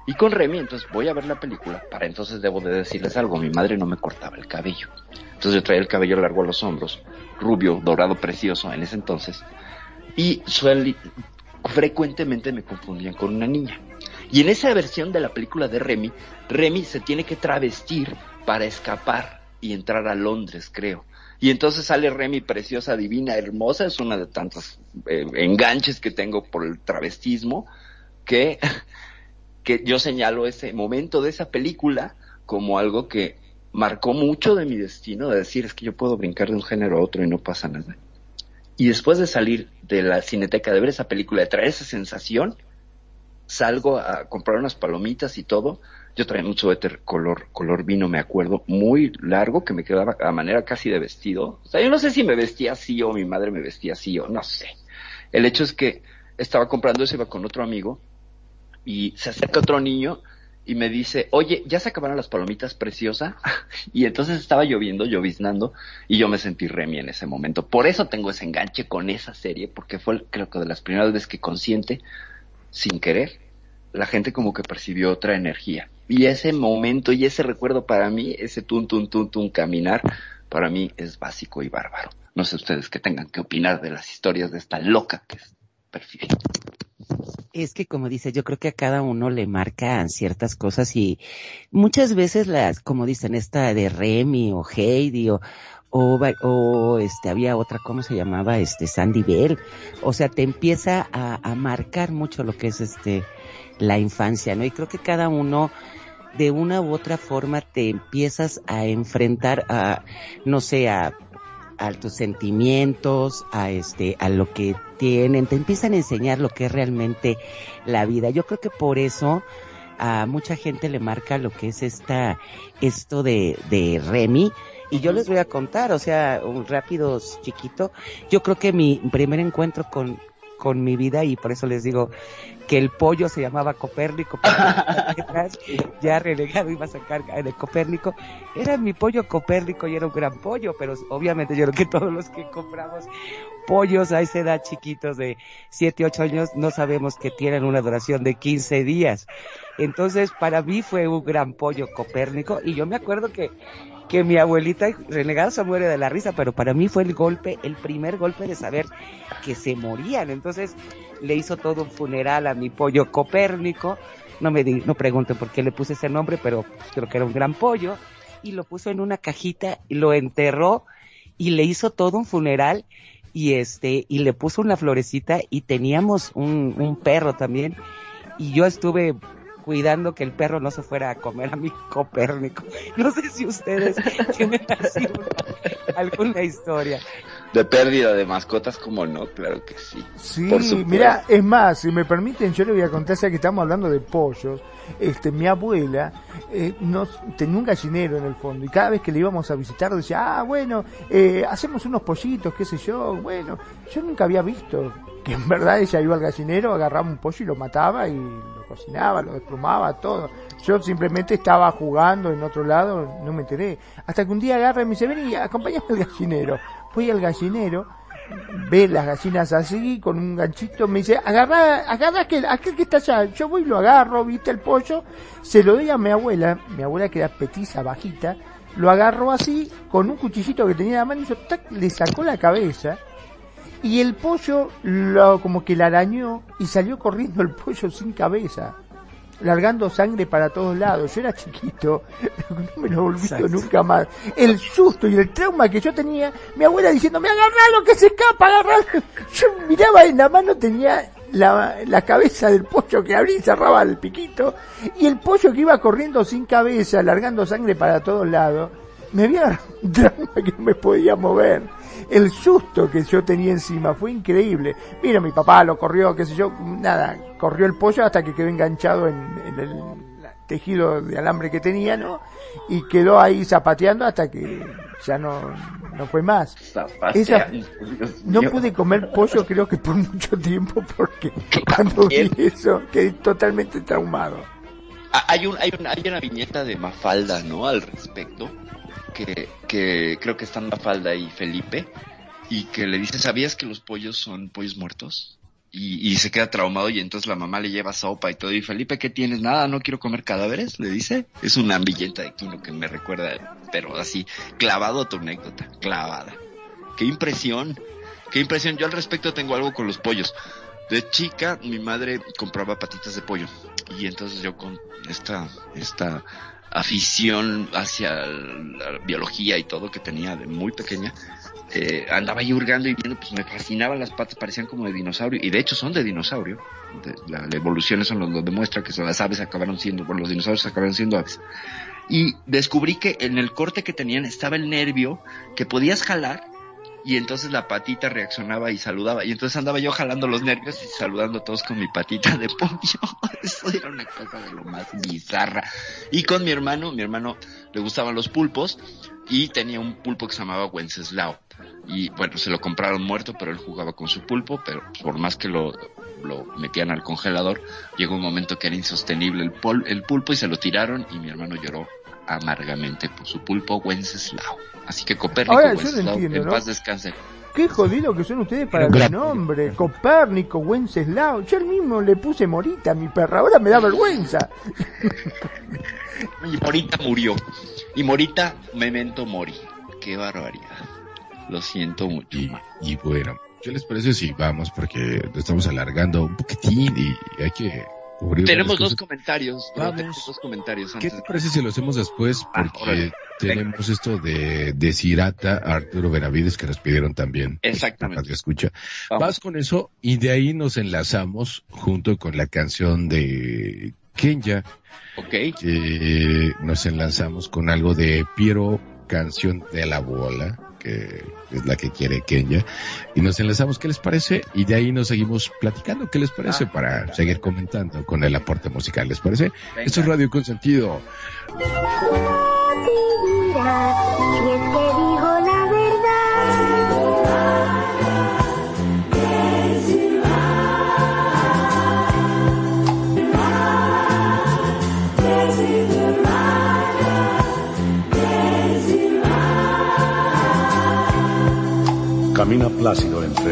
Y con Remy, entonces voy a ver la película. Para entonces debo de decirles algo, mi madre no me cortaba el cabello. Entonces yo traía el cabello largo a los hombros, rubio, dorado, precioso en ese entonces. Y frecuentemente me confundían con una niña. Y en esa versión de la película de Remy, Remy se tiene que travestir para escapar y entrar a Londres, creo. Y entonces sale Remy preciosa, divina, hermosa, es una de tantos eh, enganches que tengo por el travestismo, que, (laughs) que yo señalo ese momento de esa película como algo que marcó mucho de mi destino, de decir, es que yo puedo brincar de un género a otro y no pasa nada. Y después de salir de la cineteca, de ver esa película, de traer esa sensación, salgo a comprar unas palomitas y todo, yo traía un suéter color, color vino, me acuerdo, muy largo, que me quedaba a manera casi de vestido. O sea, yo no sé si me vestía así o mi madre me vestía así o no sé. El hecho es que estaba comprando eso, iba con otro amigo, y se acerca otro niño y me dice, oye, ¿ya se acabaron las palomitas preciosa? (laughs) y entonces estaba lloviendo, lloviznando, y yo me sentí Remy en ese momento. Por eso tengo ese enganche con esa serie, porque fue creo que de las primeras veces que consciente, sin querer, la gente como que percibió otra energía. Y ese momento y ese recuerdo para mí, ese tun, tun, tun, tun, caminar, para mí es básico y bárbaro. No sé ustedes qué tengan que opinar de las historias de esta loca que es perfil. Es que como dice, yo creo que a cada uno le marcan ciertas cosas y muchas veces las, como dicen, esta de Remy o Heidi o, o, o, este había otra cómo se llamaba este Sandy Bell. O sea te empieza a, a, marcar mucho lo que es este la infancia no y creo que cada uno de una u otra forma te empiezas a enfrentar a, no sé, a, a tus sentimientos, a este, a lo que tienen, te empiezan a enseñar lo que es realmente la vida. Yo creo que por eso a mucha gente le marca lo que es esta, esto de, de Remy. Y yo les voy a contar, o sea, un rápido chiquito. Yo creo que mi primer encuentro con, con mi vida y por eso les digo que el pollo se llamaba Copérnico, (laughs) ya relegado iba a sacar de Copérnico, era mi pollo Copérnico y era un gran pollo, pero obviamente yo creo que todos los que compramos pollos a esa edad chiquitos de 7, 8 años no sabemos que tienen una duración de 15 días. Entonces para mí fue un gran pollo Copérnico y yo me acuerdo que que mi abuelita renegada se muere de la risa, pero para mí fue el golpe, el primer golpe de saber que se morían. Entonces le hizo todo un funeral a mi pollo Copérnico. No me di, no pregunten por qué le puse ese nombre, pero creo que era un gran pollo. Y lo puso en una cajita lo enterró y le hizo todo un funeral y este, y le puso una florecita y teníamos un, un perro también. Y yo estuve cuidando que el perro no se fuera a comer a mi Copérnico. (laughs) No sé si ustedes (laughs) tienen así (laughs) alguna historia. De pérdida de mascotas, como no, claro que sí. Sí, mira, es más, si me permiten, yo le voy a contar, ya que estamos hablando de pollos, este, mi abuela eh, nos, tenía un gallinero en el fondo y cada vez que le íbamos a visitar decía, ah, bueno, eh, hacemos unos pollitos, qué sé yo, bueno, yo nunca había visto que en verdad ella iba al gallinero, agarraba un pollo y lo mataba y lo cocinaba, lo desplumaba, todo. Yo simplemente estaba jugando en otro lado, no me enteré. Hasta que un día agarra y me dice, vení, acompáñame al gallinero. Voy al gallinero, ve las gallinas así, con un ganchito, me dice, agarra, agarra aquel, aquel que está allá. Yo voy y lo agarro, viste el pollo, se lo doy a mi abuela, mi abuela que era petiza, bajita, lo agarró así, con un cuchillito que tenía en la mano, y yo, le sacó la cabeza, y el pollo lo, como que la arañó y salió corriendo el pollo sin cabeza, largando sangre para todos lados. Yo era chiquito, (laughs) no me lo olvido nunca más. El susto y el trauma que yo tenía, mi abuela diciéndome, lo que se escapa, agarralo. Yo miraba en la mano, tenía la, la, cabeza del pollo que abría y cerraba el piquito, y el pollo que iba corriendo sin cabeza, largando sangre para todos lados, me había un trauma que no me podía mover. El susto que yo tenía encima fue increíble. Mira, mi papá lo corrió, qué sé yo, nada, corrió el pollo hasta que quedó enganchado en, el tejido de alambre que tenía, ¿no? Y quedó ahí zapateando hasta que ya no, no fue más. Esa, no pude comer pollo creo que por mucho tiempo porque cuando vi eso quedé totalmente traumado. Ah, hay, un, hay, una, hay una viñeta de Mafalda, ¿no? Al respecto, que, que creo que están Mafalda y Felipe, y que le dice, ¿sabías que los pollos son pollos muertos? Y, se queda traumado y entonces la mamá le lleva sopa y todo. Y Felipe, ¿qué tienes? Nada, no quiero comer cadáveres, le dice. Es una ambillenta de Kino que me recuerda, pero así, clavado a tu anécdota, clavada. Qué impresión, qué impresión. Yo al respecto tengo algo con los pollos. De chica, mi madre compraba patitas de pollo. Y entonces yo con esta, esta afición hacia la biología y todo que tenía de muy pequeña, eh, andaba ahí hurgando y viendo, pues me fascinaban las patas, parecían como de dinosaurio, y de hecho son de dinosaurio. la, evolución eso nos demuestra, que las aves acabaron siendo, bueno, los dinosaurios acabaron siendo aves. Y descubrí que en el corte que tenían estaba el nervio que podías jalar y entonces la patita reaccionaba y saludaba. Y entonces andaba yo jalando los nervios y saludando a todos con mi patita de pollo. (laughs) Eso era una cosa de lo más bizarra. Y con mi hermano, mi hermano le gustaban los pulpos y tenía un pulpo que se llamaba Wenceslao. Y bueno, se lo compraron muerto, pero él jugaba con su pulpo, pero por más que lo, lo metían al congelador, llegó un momento que era insostenible el, el pulpo y se lo tiraron y mi hermano lloró amargamente por su pulpo Wenceslao. Así que Copérnico Wenceslao, en paz descanse. Qué jodido que son ustedes para el nombre. Copérnico, Wenceslao. Yo el mismo le puse Morita a mi perra. Ahora me da vergüenza. (laughs) y Morita murió. Y Morita, memento mori. Qué barbaridad. Lo siento mucho. Y, bueno, ¿qué les parece si vamos? Porque estamos alargando un poquitín y hay que tenemos dos comentarios. Tenemos dos comentarios ¿Qué te parece si lo hacemos después? Ah, Porque tenemos esto de, de Cirata, Arturo Benavides, que nos pidieron también. Exactamente. escucha. Vas con eso y de ahí nos enlazamos junto con la canción de Kenya. Ok. Que nos enlazamos con algo de Piero, canción de la bola que es la que quiere Kenya, y nos enlazamos, ¿qué les parece? Y de ahí nos seguimos platicando, ¿qué les parece? Ah. Para seguir comentando con el aporte musical, ¿les parece? Esto es Radio Consentido.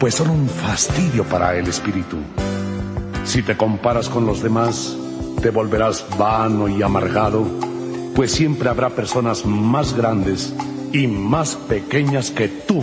pues son un fastidio para el espíritu. Si te comparas con los demás, te volverás vano y amargado, pues siempre habrá personas más grandes y más pequeñas que tú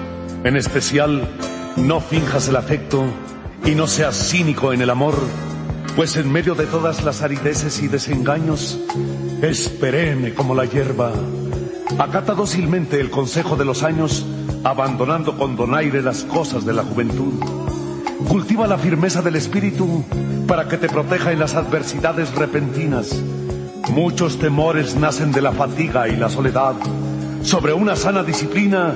En especial, no finjas el afecto y no seas cínico en el amor, pues en medio de todas las arideces y desengaños, es perenne como la hierba, Acata dócilmente el consejo de los años, abandonando con donaire las cosas de la juventud. Cultiva la firmeza del espíritu para que te proteja en las adversidades repentinas. Muchos temores nacen de la fatiga y la soledad. Sobre una sana disciplina,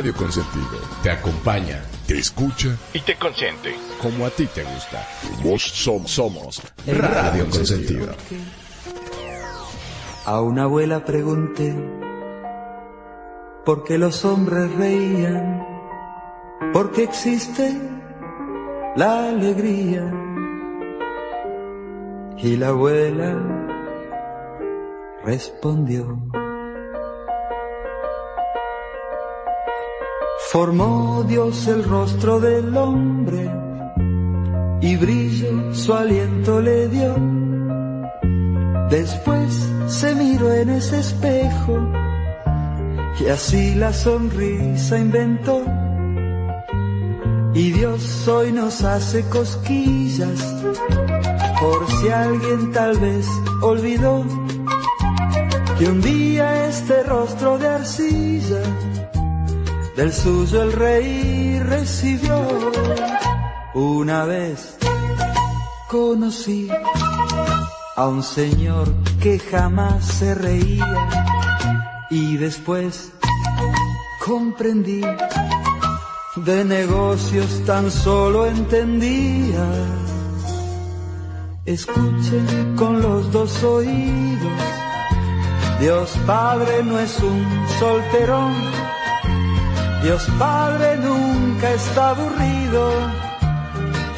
Radio Consentido te acompaña, te escucha y te consiente. Como a ti te gusta. Vos somos, somos Radio Consentido. A una abuela pregunté por qué los hombres reían, por qué existe la alegría. Y la abuela respondió. Formó Dios el rostro del hombre y brillo su aliento le dio. Después se miró en ese espejo y así la sonrisa inventó. Y Dios hoy nos hace cosquillas por si alguien tal vez olvidó que un día este rostro de arcilla del suyo el rey recibió. Una vez conocí a un señor que jamás se reía y después comprendí de negocios tan solo entendía. Escuchen con los dos oídos, Dios Padre no es un solterón Dios Padre nunca está aburrido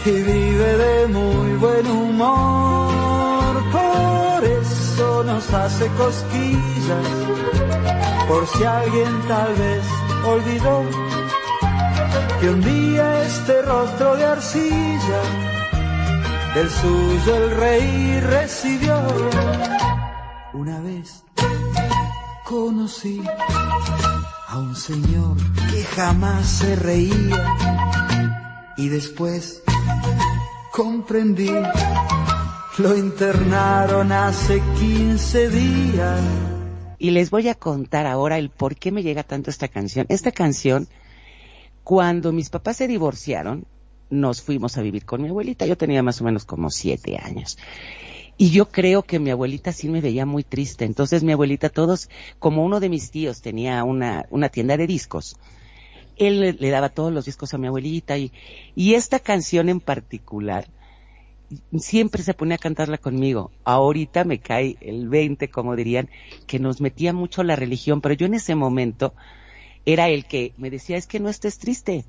y vive de muy buen humor. Por eso nos hace cosquillas, por si alguien tal vez olvidó que un día este rostro de arcilla del suyo el rey recibió. Una vez conocí a un señor que jamás se reía y después comprendí, lo internaron hace 15 días. Y les voy a contar ahora el por qué me llega tanto esta canción. Esta canción, cuando mis papás se divorciaron, nos fuimos a vivir con mi abuelita. Yo tenía más o menos como siete años. Y yo creo que mi abuelita sí me veía muy triste. Entonces mi abuelita, todos, como uno de mis tíos tenía una, una tienda de discos, él le, daba todos los discos a mi abuelita y, y esta canción en particular, siempre se ponía a cantarla conmigo. Ahorita me cae el 20, como dirían, que nos metía mucho la religión, pero yo en ese momento era el que me decía, es que no estés triste.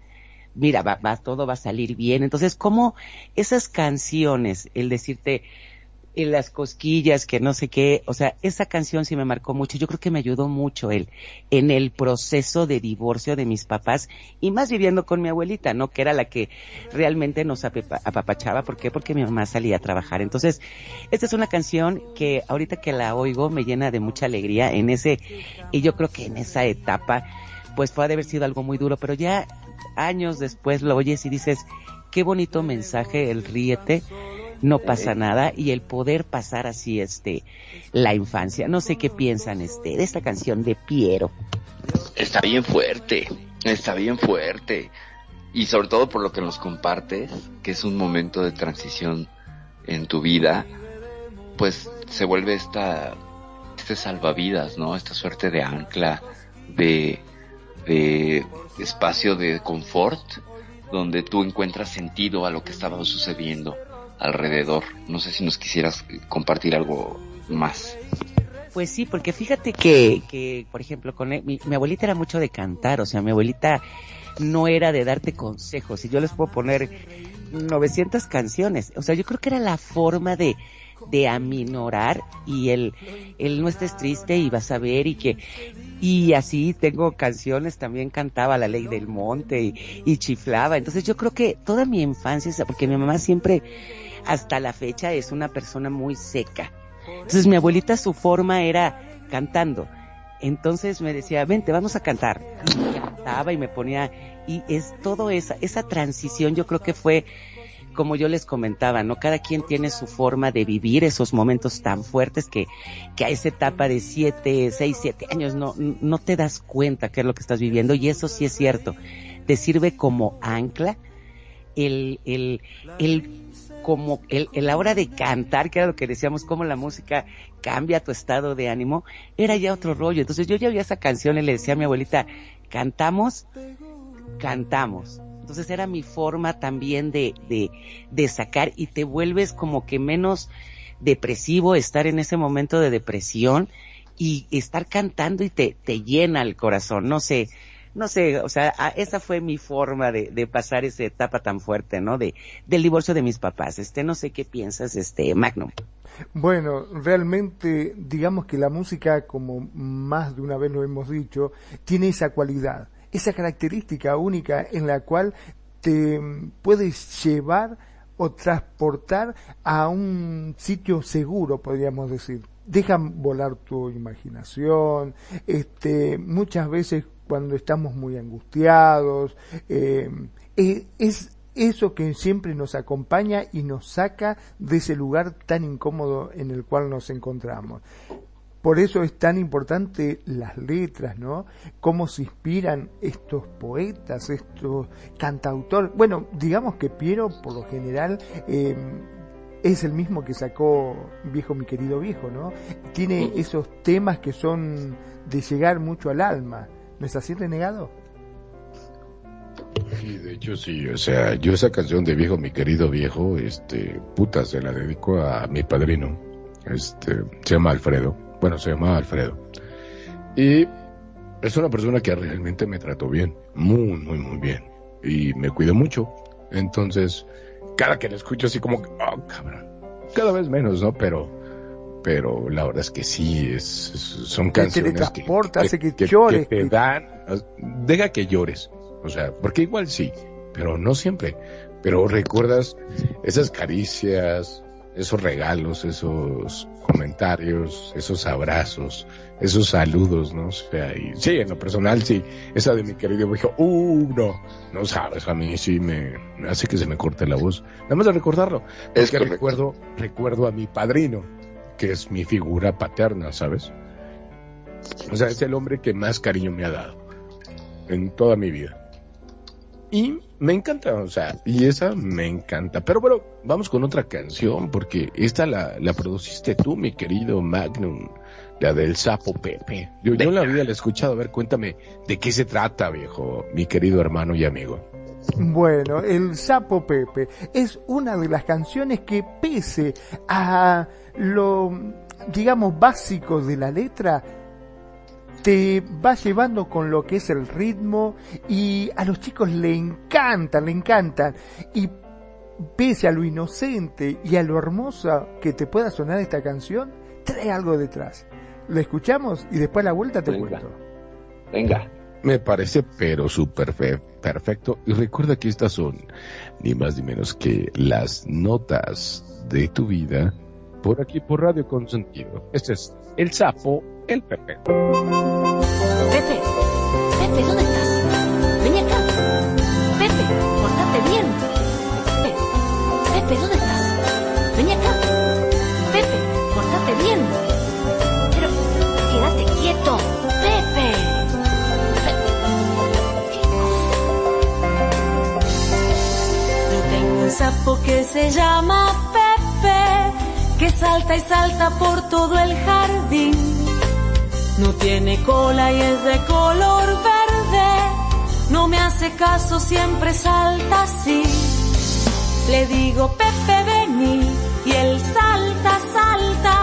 Mira, va, va, todo va a salir bien. Entonces, como esas canciones, el decirte, en las cosquillas, que no sé qué, o sea, esa canción sí me marcó mucho, yo creo que me ayudó mucho él en el proceso de divorcio de mis papás y más viviendo con mi abuelita, ¿no? Que era la que realmente nos apapachaba, ¿por qué? Porque mi mamá salía a trabajar. Entonces, esta es una canción que ahorita que la oigo me llena de mucha alegría en ese, y yo creo que en esa etapa, pues puede haber sido algo muy duro, pero ya años después lo oyes y dices, qué bonito mensaje el ríete no pasa nada y el poder pasar así este la infancia. No sé qué piensan este de esta canción de Piero. Está bien fuerte, está bien fuerte y sobre todo por lo que nos compartes, que es un momento de transición en tu vida, pues se vuelve esta este salvavidas, ¿no? Esta suerte de ancla de de espacio de confort donde tú encuentras sentido a lo que estaba sucediendo alrededor. No sé si nos quisieras compartir algo más. Pues sí, porque fíjate que, que por ejemplo, con mi, abuelita era mucho de cantar, o sea, mi abuelita no era de darte consejos, y yo les puedo poner 900 canciones, o sea, yo creo que era la forma de, de aminorar y el, el no estés triste y vas a ver y que, y así tengo canciones, también cantaba La Ley del Monte y, y chiflaba, entonces yo creo que toda mi infancia, porque mi mamá siempre, hasta la fecha es una persona muy seca. Entonces mi abuelita su forma era cantando. Entonces me decía, vente, vamos a cantar. Y cantaba y me ponía, y es todo esa, esa transición yo creo que fue, como yo les comentaba, ¿no? Cada quien tiene su forma de vivir esos momentos tan fuertes que, que a esa etapa de siete, seis, siete años no, no te das cuenta qué es lo que estás viviendo y eso sí es cierto. Te sirve como ancla el, el, el como el, la hora de cantar, que era lo que decíamos, cómo la música cambia tu estado de ánimo, era ya otro rollo. Entonces yo ya oía esa canción y le decía a mi abuelita, cantamos, cantamos. Entonces era mi forma también de, de, de sacar y te vuelves como que menos depresivo, estar en ese momento de depresión y estar cantando y te, te llena el corazón. No sé, no sé, o sea, esa fue mi forma de, de, pasar esa etapa tan fuerte, ¿no? De, del divorcio de mis papás. Este, no sé qué piensas, este, Magnum. Bueno, realmente, digamos que la música, como más de una vez lo hemos dicho, tiene esa cualidad, esa característica única en la cual te puedes llevar o transportar a un sitio seguro, podríamos decir. Dejan volar tu imaginación, este, muchas veces cuando estamos muy angustiados. Eh, es eso que siempre nos acompaña y nos saca de ese lugar tan incómodo en el cual nos encontramos. Por eso es tan importante las letras, ¿no? Cómo se inspiran estos poetas, estos cantautores. Bueno, digamos que Piero, por lo general, eh, es el mismo que sacó Viejo, mi querido viejo, ¿no? Tiene esos temas que son de llegar mucho al alma. ¿No es así, renegado? Sí, de hecho sí, o sea, yo esa canción de viejo, mi querido viejo, este, puta, se la dedico a mi padrino, este, se llama Alfredo, bueno, se llama Alfredo, y es una persona que realmente me trató bien, muy, muy, muy bien, y me cuidó mucho, entonces, cada que la escucho así como, oh, cabrón, cada vez menos, ¿no? Pero, pero la verdad es que sí, es, son canciones que, hace que, llores, te dan, deja que llores, o sea, porque igual sí, pero no siempre, pero recuerdas esas caricias, esos regalos, esos comentarios, esos abrazos, esos saludos, ¿no? O sea, y sí, en lo personal sí, esa de mi querido dijo, uh, no, no sabes, a mí sí me, hace que se me corte la voz, nada más de recordarlo, es que recuerdo, recuerdo a mi padrino, que es mi figura paterna, ¿sabes? O sea, es el hombre que más cariño me ha dado en toda mi vida. Y me encanta, o sea, y esa me encanta. Pero bueno, vamos con otra canción, porque esta la, la produciste tú, mi querido Magnum, la del sapo Pepe. Yo, yo en la vida la he escuchado, a ver, cuéntame de qué se trata, viejo, mi querido hermano y amigo. Bueno, El Sapo Pepe es una de las canciones que pese a lo, digamos, básico de la letra, te va llevando con lo que es el ritmo y a los chicos le encantan, le encantan. Y pese a lo inocente y a lo hermosa que te pueda sonar esta canción, trae algo detrás. Lo escuchamos y después a la vuelta te Venga. cuento. Venga. Me parece pero súper fe- perfecto. Y recuerda que estas son ni más ni menos que las notas de tu vida por aquí por Radio Consentido. Este es el sapo, el Pepe. Pepe, Pepe, ¿dónde estás? Vení acá. Pepe, portate bien. Pepe, Pepe, ¿dónde estás? Vení acá. Pepe, portate bien. Pero, quédate quieto. Pepe. Sapo que se llama Pepe, que salta y salta por todo el jardín. No tiene cola y es de color verde, no me hace caso, siempre salta así. Le digo Pepe vení y él salta, salta,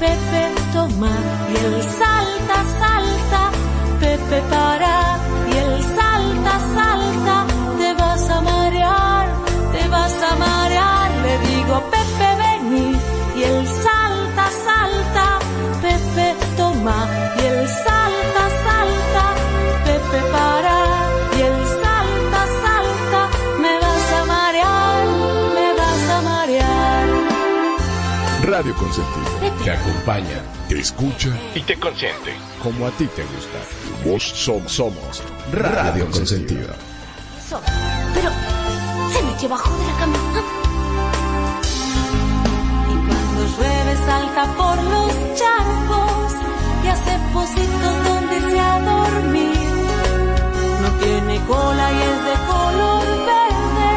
Pepe toma. Y él salta, salta, Pepe para. Y él salta, salta, te vas a marear, te vas a marear. Le digo Pepe Y él salta, salta, Pepe para y él salta, salta, me vas a marear, me vas a marear. Radio Consentido. Te acompaña, te escucha y te consiente. Como a ti te gusta. Vos somos, somos Radio Consentido. Eso. Pero, se metió abajo de la cama. Y cuando llueve salta por los charcos pocitos donde se a dormir. No tiene cola y es de color verde,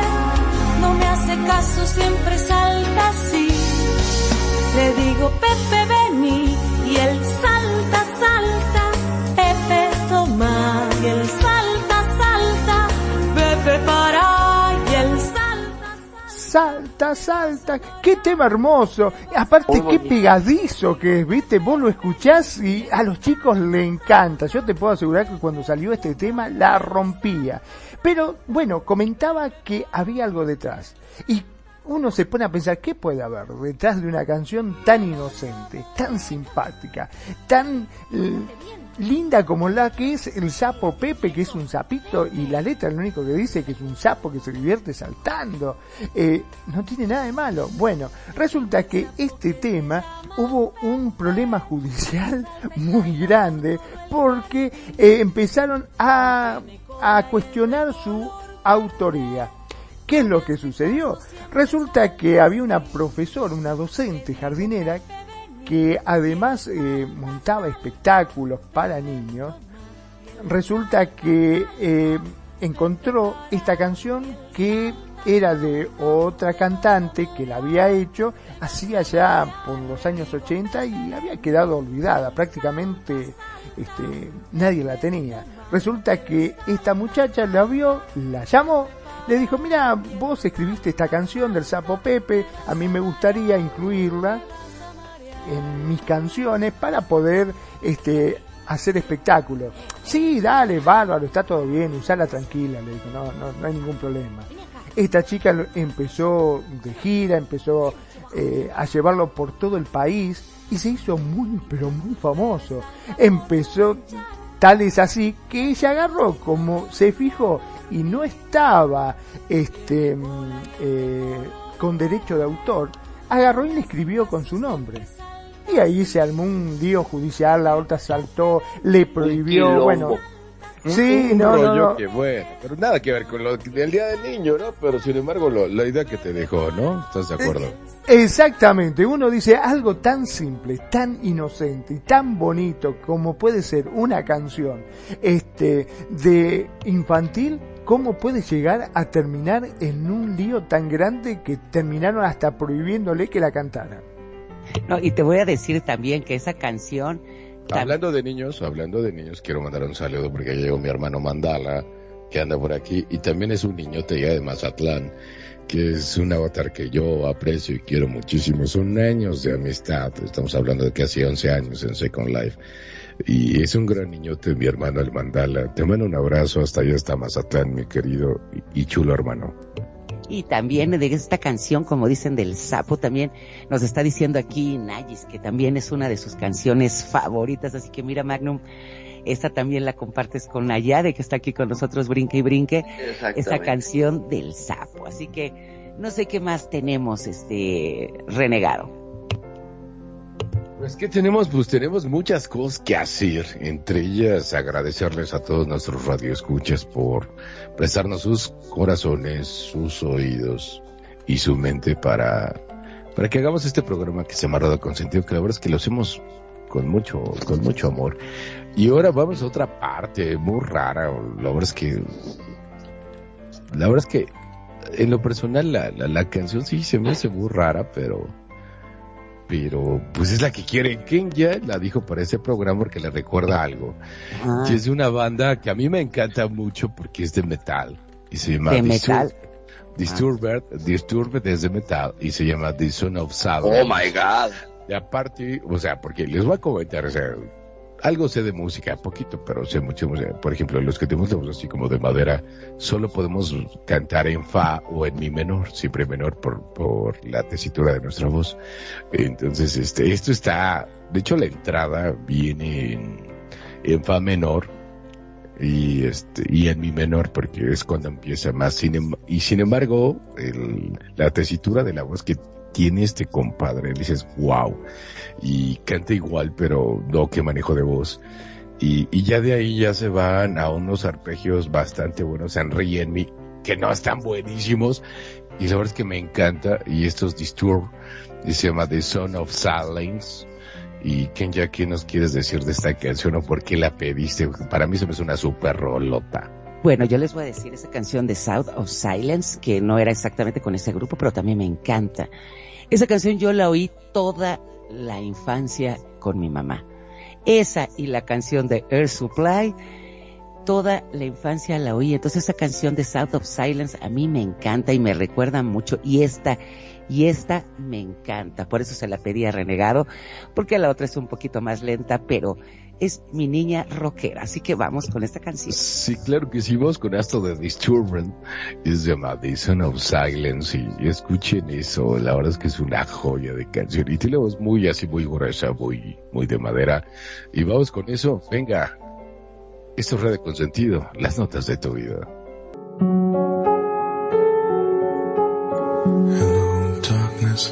no me hace caso, siempre salta así. Le digo Pepe vení y él salta, salta, Pepe toma y él salta, salta. Salta, qué tema hermoso. Aparte, qué pegadizo que es, viste, vos lo escuchás y a los chicos le encanta. Yo te puedo asegurar que cuando salió este tema la rompía. Pero bueno, comentaba que había algo detrás. Y uno se pone a pensar, ¿qué puede haber detrás de una canción tan inocente, tan simpática, tan eh, linda como la que es el sapo Pepe, que es un sapito, y la letra lo único que dice que es un sapo que se divierte saltando. Eh, no tiene nada de malo. Bueno, resulta que este tema hubo un problema judicial (laughs) muy grande porque eh, empezaron a, a cuestionar su autoría. ¿Qué es lo que sucedió? Resulta que había una profesora, una docente jardinera, que además eh, montaba espectáculos para niños. Resulta que eh, encontró esta canción que era de otra cantante que la había hecho hacía ya por los años 80 y había quedado olvidada, prácticamente este, nadie la tenía. Resulta que esta muchacha la vio, la llamó, le dijo, mira, vos escribiste esta canción del Sapo Pepe, a mí me gustaría incluirla en mis canciones para poder este hacer espectáculos. Sí, dale, bárbaro, está todo bien, usala tranquila, le dijo, no, no, no hay ningún problema. Esta chica empezó de gira, empezó eh, a llevarlo por todo el país y se hizo muy, pero muy famoso. Empezó, tal es así, que ella agarró, como se fijó y no estaba este mm, eh, con derecho de autor, agarró y le escribió con su nombre. Y ahí se armó un lío judicial, la otra saltó, le prohibió, bueno, sí, un no, no, rollo no. que bueno, pero nada que ver con lo del Día del Niño, ¿no? Pero sin embargo, lo- la idea que te dejó, ¿no? ¿Estás de acuerdo? Exactamente, uno dice algo tan simple, tan inocente y tan bonito como puede ser una canción este de infantil, cómo puede llegar a terminar en un lío tan grande que terminaron hasta prohibiéndole que la cantara. No, y te voy a decir también que esa canción Hablando de niños, hablando de niños, quiero mandar un saludo porque llegó mi hermano Mandala, que anda por aquí, y también es un niño ya de Mazatlán, que es un avatar que yo aprecio y quiero muchísimo. Son años de amistad, estamos hablando de casi 11 años en Second Life. Y es un gran niñote, mi hermano el Mandala. Te mando un abrazo hasta allá, hasta Mazatlán, mi querido y chulo hermano. Y también de esta canción, como dicen del sapo, también nos está diciendo aquí Nayis, que también es una de sus canciones favoritas. Así que mira, Magnum, esta también la compartes con Nayade, que está aquí con nosotros, Brinque y Brinque. Esta canción del sapo. Así que no sé qué más tenemos, este, renegado. Pues que tenemos, pues tenemos muchas cosas que hacer, entre ellas agradecerles a todos nuestros radioescuchas por prestarnos sus corazones, sus oídos y su mente para, para que hagamos este programa que se ha dado con sentido, que la verdad es que lo hacemos con mucho, con mucho amor. Y ahora vamos a otra parte muy rara, la verdad es que, la verdad es que en lo personal la, la, la canción sí se me hace muy rara, pero pero pues es la que quiere. ya la dijo para ese programa porque le recuerda algo. Ah. Y es de una banda que a mí me encanta mucho porque es de metal. Y se llama ¿De metal? Disturbed, Disturbed es de metal y se llama The Son of Salad. Oh my god. Y aparte, o sea, porque les voy a comentar, o sea, algo sé de música, poquito, pero sé mucho. Por ejemplo, los que tenemos la voz así como de madera, solo podemos cantar en fa o en mi menor, siempre menor por, por la tesitura de nuestra voz. Entonces, este, esto está, de hecho la entrada viene en, fa menor y este y en mi menor porque es cuando empieza más em, y sin embargo la tesitura de la voz que tiene este compadre dices wow y canta igual, pero no que manejo de voz. Y, y ya de ahí ya se van a unos arpegios bastante buenos, Henry en mí, que no están buenísimos. Y la verdad es que me encanta. Y estos Disturb, y se llama The Son of Silence. Y Kenya, ¿qué nos quieres decir de esta canción o por qué la pediste? Para mí se me es una super rolota. Bueno, yo les voy a decir esa canción de South of Silence, que no era exactamente con ese grupo, pero también me encanta. Esa canción yo la oí toda la infancia con mi mamá. Esa y la canción de Air Supply, toda la infancia la oí. Entonces esa canción de South of Silence a mí me encanta y me recuerda mucho. Y esta, y esta me encanta. Por eso se la pedí a Renegado, porque la otra es un poquito más lenta, pero es mi niña rockera. Así que vamos con esta canción. Sí, claro que sí, vamos con esto de Disturbance. Es de Madison of Silence y, escuchen eso. La verdad es que es una joya de canción y tiene voz muy así, muy gruesa, muy, muy de madera. Y vamos con eso. Venga. Esto es Radio Consentido, las notas de tu vida. Hello, darkness,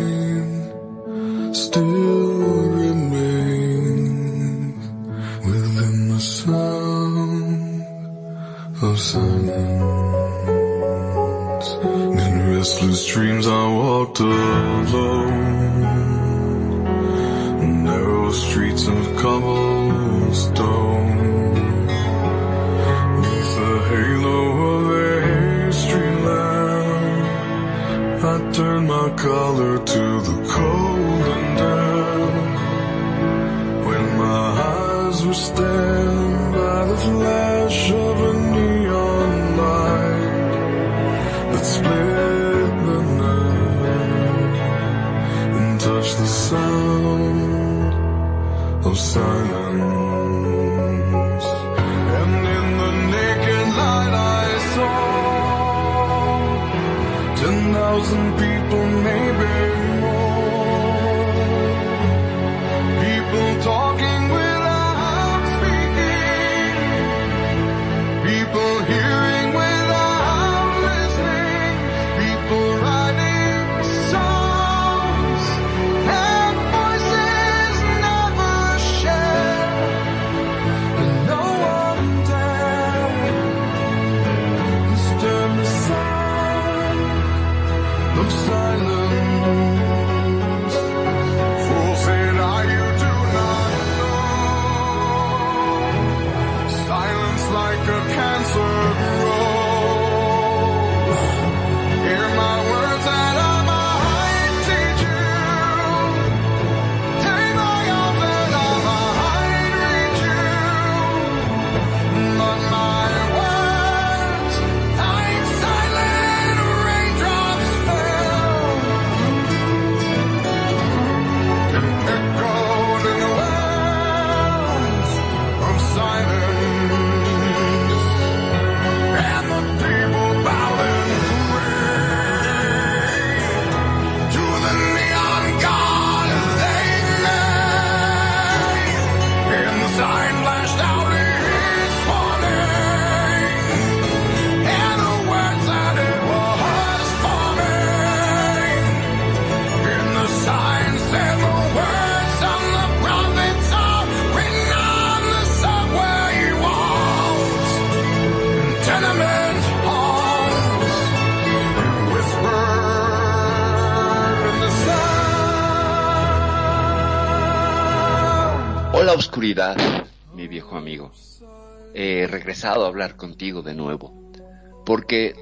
of silence. In restless dreams I walked alone. Narrow streets of cobblestone. Neath the halo of a street lamp, I turned my collar to the cold and damp. When my eyes were stabbed by the flash of a sound of silence. And in the naked light I saw ten thousand people,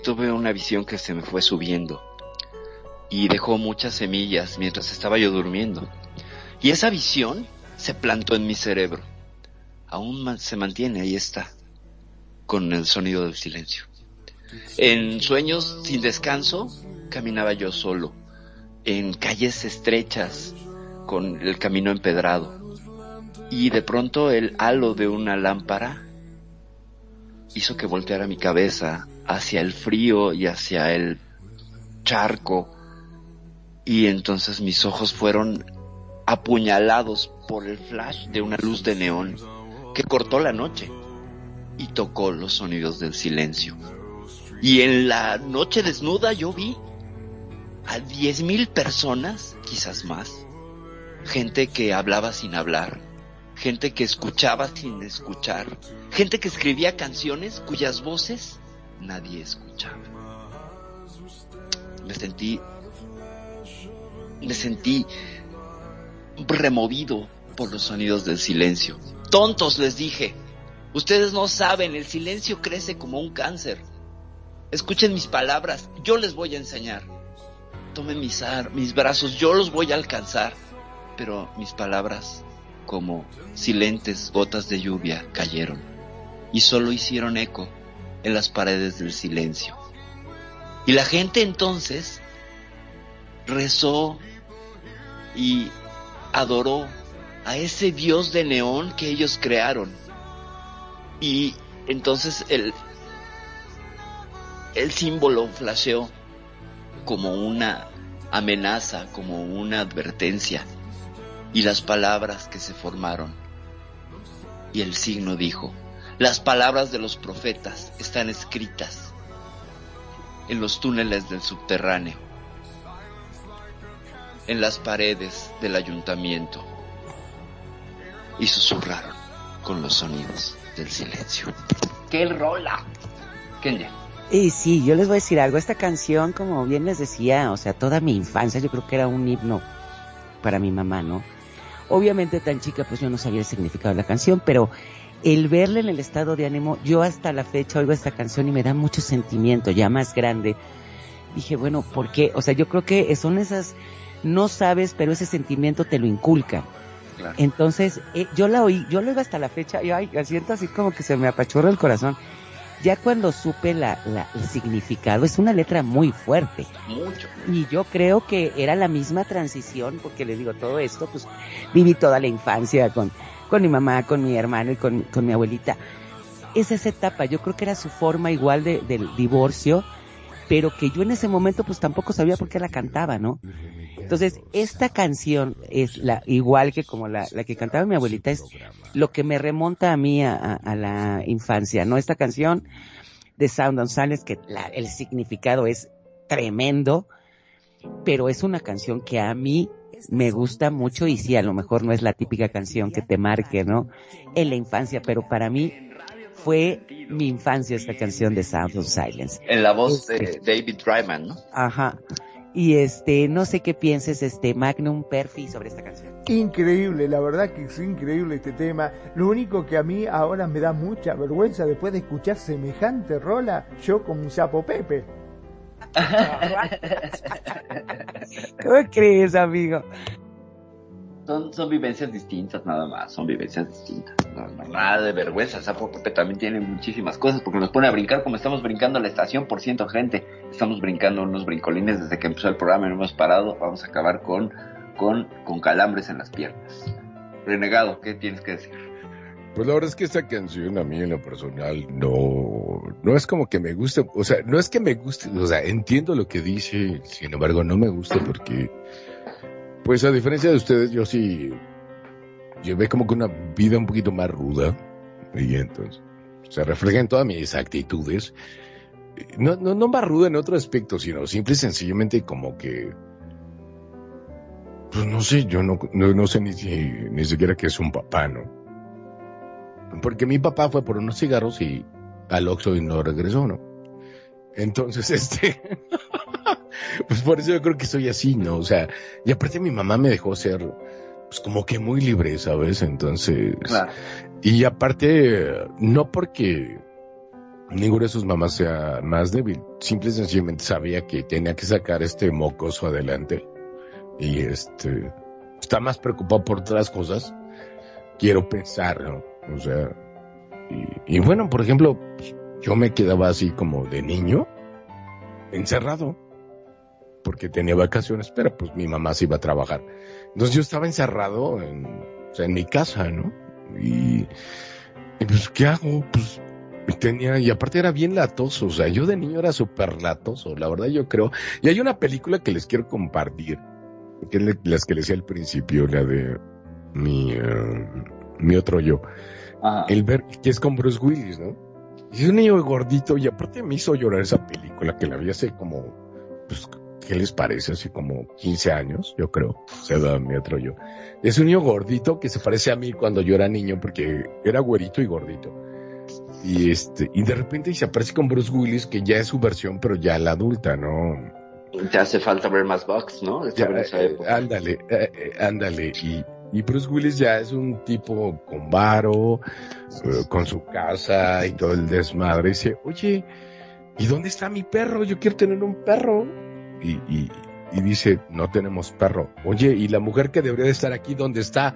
tuve una visión que se me fue subiendo y dejó muchas semillas mientras estaba yo durmiendo. Y esa visión se plantó en mi cerebro. Aún se mantiene, ahí está, con el sonido del silencio. En sueños sin descanso, caminaba yo solo, en calles estrechas, con el camino empedrado. Y de pronto el halo de una lámpara hizo que volteara mi cabeza hacia el frío y hacia el charco. Y entonces mis ojos fueron apuñalados por el flash de una luz de neón que cortó la noche y tocó los sonidos del silencio. Y en la noche desnuda yo vi a diez mil personas, quizás más, gente que hablaba sin hablar, gente que escuchaba sin escuchar, gente que escribía canciones cuyas voces nadie escuchaba. Me sentí, me sentí removido por los sonidos del silencio. Tontos les dije, ustedes no saben, el silencio crece como un cáncer. Escuchen mis palabras, yo les voy a enseñar. Tomen mis, mis brazos, yo los voy a alcanzar. Pero mis palabras, como silentes gotas de lluvia, cayeron y solo hicieron eco en las paredes del silencio. Y la gente entonces rezó y adoró a ese dios de neón que ellos crearon. Y entonces el, el símbolo flasheó como una amenaza, como una advertencia. Y las palabras que se formaron. Y el signo dijo, las palabras de los profetas están escritas en los túneles del subterráneo, en las paredes del ayuntamiento, y susurraron con los sonidos del silencio. ¡Qué rola! Kenya. Y sí, yo les voy a decir algo. Esta canción, como bien les decía, o sea, toda mi infancia, yo creo que era un himno para mi mamá, ¿no? Obviamente tan chica, pues yo no sabía el significado de la canción, pero el verla en el estado de ánimo, yo hasta la fecha oigo esta canción y me da mucho sentimiento, ya más grande. Dije, bueno, ¿por qué? O sea, yo creo que son esas, no sabes, pero ese sentimiento te lo inculca. Entonces, eh, yo la oí, yo lo oigo hasta la fecha y ay, siento así como que se me apachurra el corazón ya cuando supe la, el significado, es una letra muy fuerte. Mucho. Y yo creo que era la misma transición, porque les digo todo esto, pues viví toda la infancia con, con mi mamá, con mi hermano y con, con mi abuelita. Es esa etapa, yo creo que era su forma igual de, del divorcio, pero que yo en ese momento pues tampoco sabía por qué la cantaba, ¿no? Entonces, esta canción es la igual que como la, la que cantaba mi abuelita, es lo que me remonta a mí a, la infancia, ¿no? Esta canción de Sound on Silence, que la, el significado es tremendo, pero es una canción que a mí me gusta mucho y sí, a lo mejor no es la típica canción que te marque, ¿no? En la infancia, pero para mí fue mi infancia esta canción de Sound of Silence. En la voz de este, David Dryman, ¿no? Ajá. Y este, no sé qué pienses, este, Magnum Perfi sobre esta canción. Increíble, la verdad que es increíble este tema. Lo único que a mí ahora me da mucha vergüenza después de escuchar semejante rola, yo como un sapo Pepe. (laughs) ¿Cómo crees, amigo? Son, son vivencias distintas nada más, son vivencias distintas. nada de vergüenza, Sapo Pepe también tiene muchísimas cosas porque nos pone a brincar como estamos brincando a la estación, por ciento gente. Estamos brincando unos brincolines desde que empezó el programa y no hemos parado. Vamos a acabar con, con, con calambres en las piernas. Renegado, ¿qué tienes que decir? Pues la verdad es que esta canción a mí en lo personal no, no es como que me guste, o sea, no es que me guste, o sea, entiendo lo que dice, sin embargo no me gusta porque pues a diferencia de ustedes, yo sí llevé como que una vida un poquito más ruda. Y entonces se refleja en todas mis actitudes. No, no, no más ruda en otro aspecto, sino simple y sencillamente como que. Pues no sé, yo no, no, sé ni, ni siquiera que es un papá, ¿no? Porque mi papá fue por unos cigarros y al Oxxo y no regresó, ¿no? Entonces, (laughs) este. pues por eso yo creo que soy así, ¿no? O sea, y aparte mi mamá me dejó ser pues como que muy libre, ¿sabes? Entonces, y aparte, no porque ninguno de sus mamás sea más débil, simple y sencillamente sabía que tenía que sacar este mocoso adelante y este, está más preocupado por otras cosas, quiero pensar, ¿no? O sea, y, y bueno, por ejemplo, yo me quedaba así como de niño, encerrado, porque tenía vacaciones, pero pues mi mamá se iba a trabajar. Entonces yo estaba encerrado en, en mi casa, ¿no? Y, pues, ¿qué hago? Pues tenía, y aparte era bien latoso, o sea, yo de niño era súper latoso, la verdad yo creo. Y hay una película que les quiero compartir, que es las que les decía al principio, la de mi, eh, mi otro yo. El ver, que es con Bruce Willis, ¿no? Y es un niño gordito y aparte me hizo llorar esa película que la vi hace como, pues, ¿qué les parece? Así como 15 años, yo creo, se da mi otro yo. Es un niño gordito que se parece a mí cuando yo era niño porque era güerito y gordito. Y este, y de repente se aparece con Bruce Willis que ya es su versión, pero ya la adulta, ¿no? Te hace falta ver más box, ¿no? Eh, ándale, eh, eh, ándale. Y, y Bruce Willis ya es un tipo con varo, con su casa y todo el desmadre. Dice, oye, ¿y dónde está mi perro? Yo quiero tener un perro. Y, y, y dice, no tenemos perro. Oye, ¿y la mujer que debería de estar aquí, dónde está?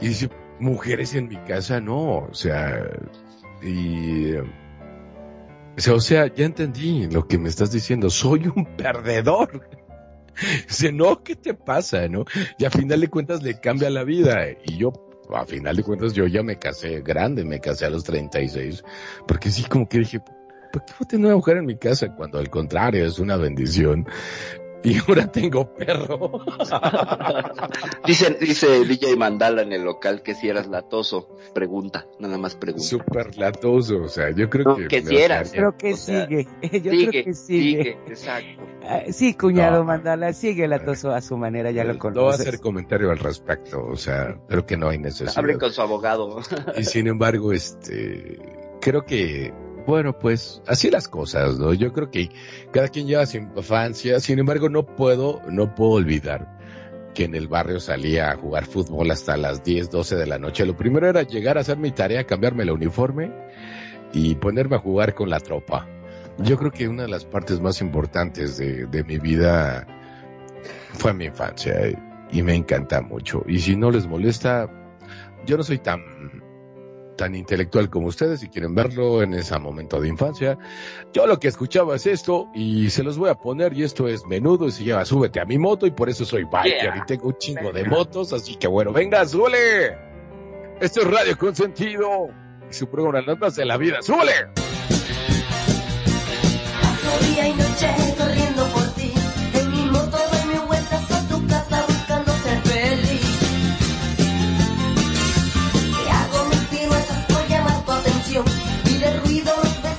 Y dice, mujeres en mi casa, no. O sea, y... O sea, ya entendí lo que me estás diciendo. Soy un perdedor. Dice, no, ¿qué te pasa, no? Y a final de cuentas le cambia la vida. Y yo, a final de cuentas, yo ya me casé grande, me casé a los 36. Porque sí, como que dije, ¿por qué voy a tener una mujer en mi casa? Cuando al contrario, es una bendición y ahora tengo perro. (laughs) dice, dice DJ Mandala en el local que si eras latoso. Pregunta, nada más pregunta. Súper latoso, o sea, yo creo que... que si eras. (laughs) Creo que sigue, yo creo que sigue. exacto. Ah, sí, cuñado Mandala, sigue latoso a su manera, ya lo conoces. No voy a hacer comentario al respecto, o sea, creo que no hay necesidad. Hable con su abogado. y sin embargo, este, creo que bueno, pues así las cosas, ¿no? Yo creo que cada quien lleva su infancia, sin embargo no puedo, no puedo olvidar que en el barrio salía a jugar fútbol hasta las 10, 12 de la noche. Lo primero era llegar a hacer mi tarea, cambiarme el uniforme y ponerme a jugar con la tropa. Yo creo que una de las partes más importantes de, de mi vida fue mi infancia y me encanta mucho. Y si no les molesta, yo no soy tan tan intelectual como ustedes y quieren verlo en ese momento de infancia. Yo lo que escuchaba es esto y se los voy a poner y esto es menudo y se llama Súbete a mi moto y por eso soy biker y tengo un chingo de motos, así que bueno, venga, súbele. Esto es Radio Consentido y su programa Notas de la Vida, súbele. Día y noche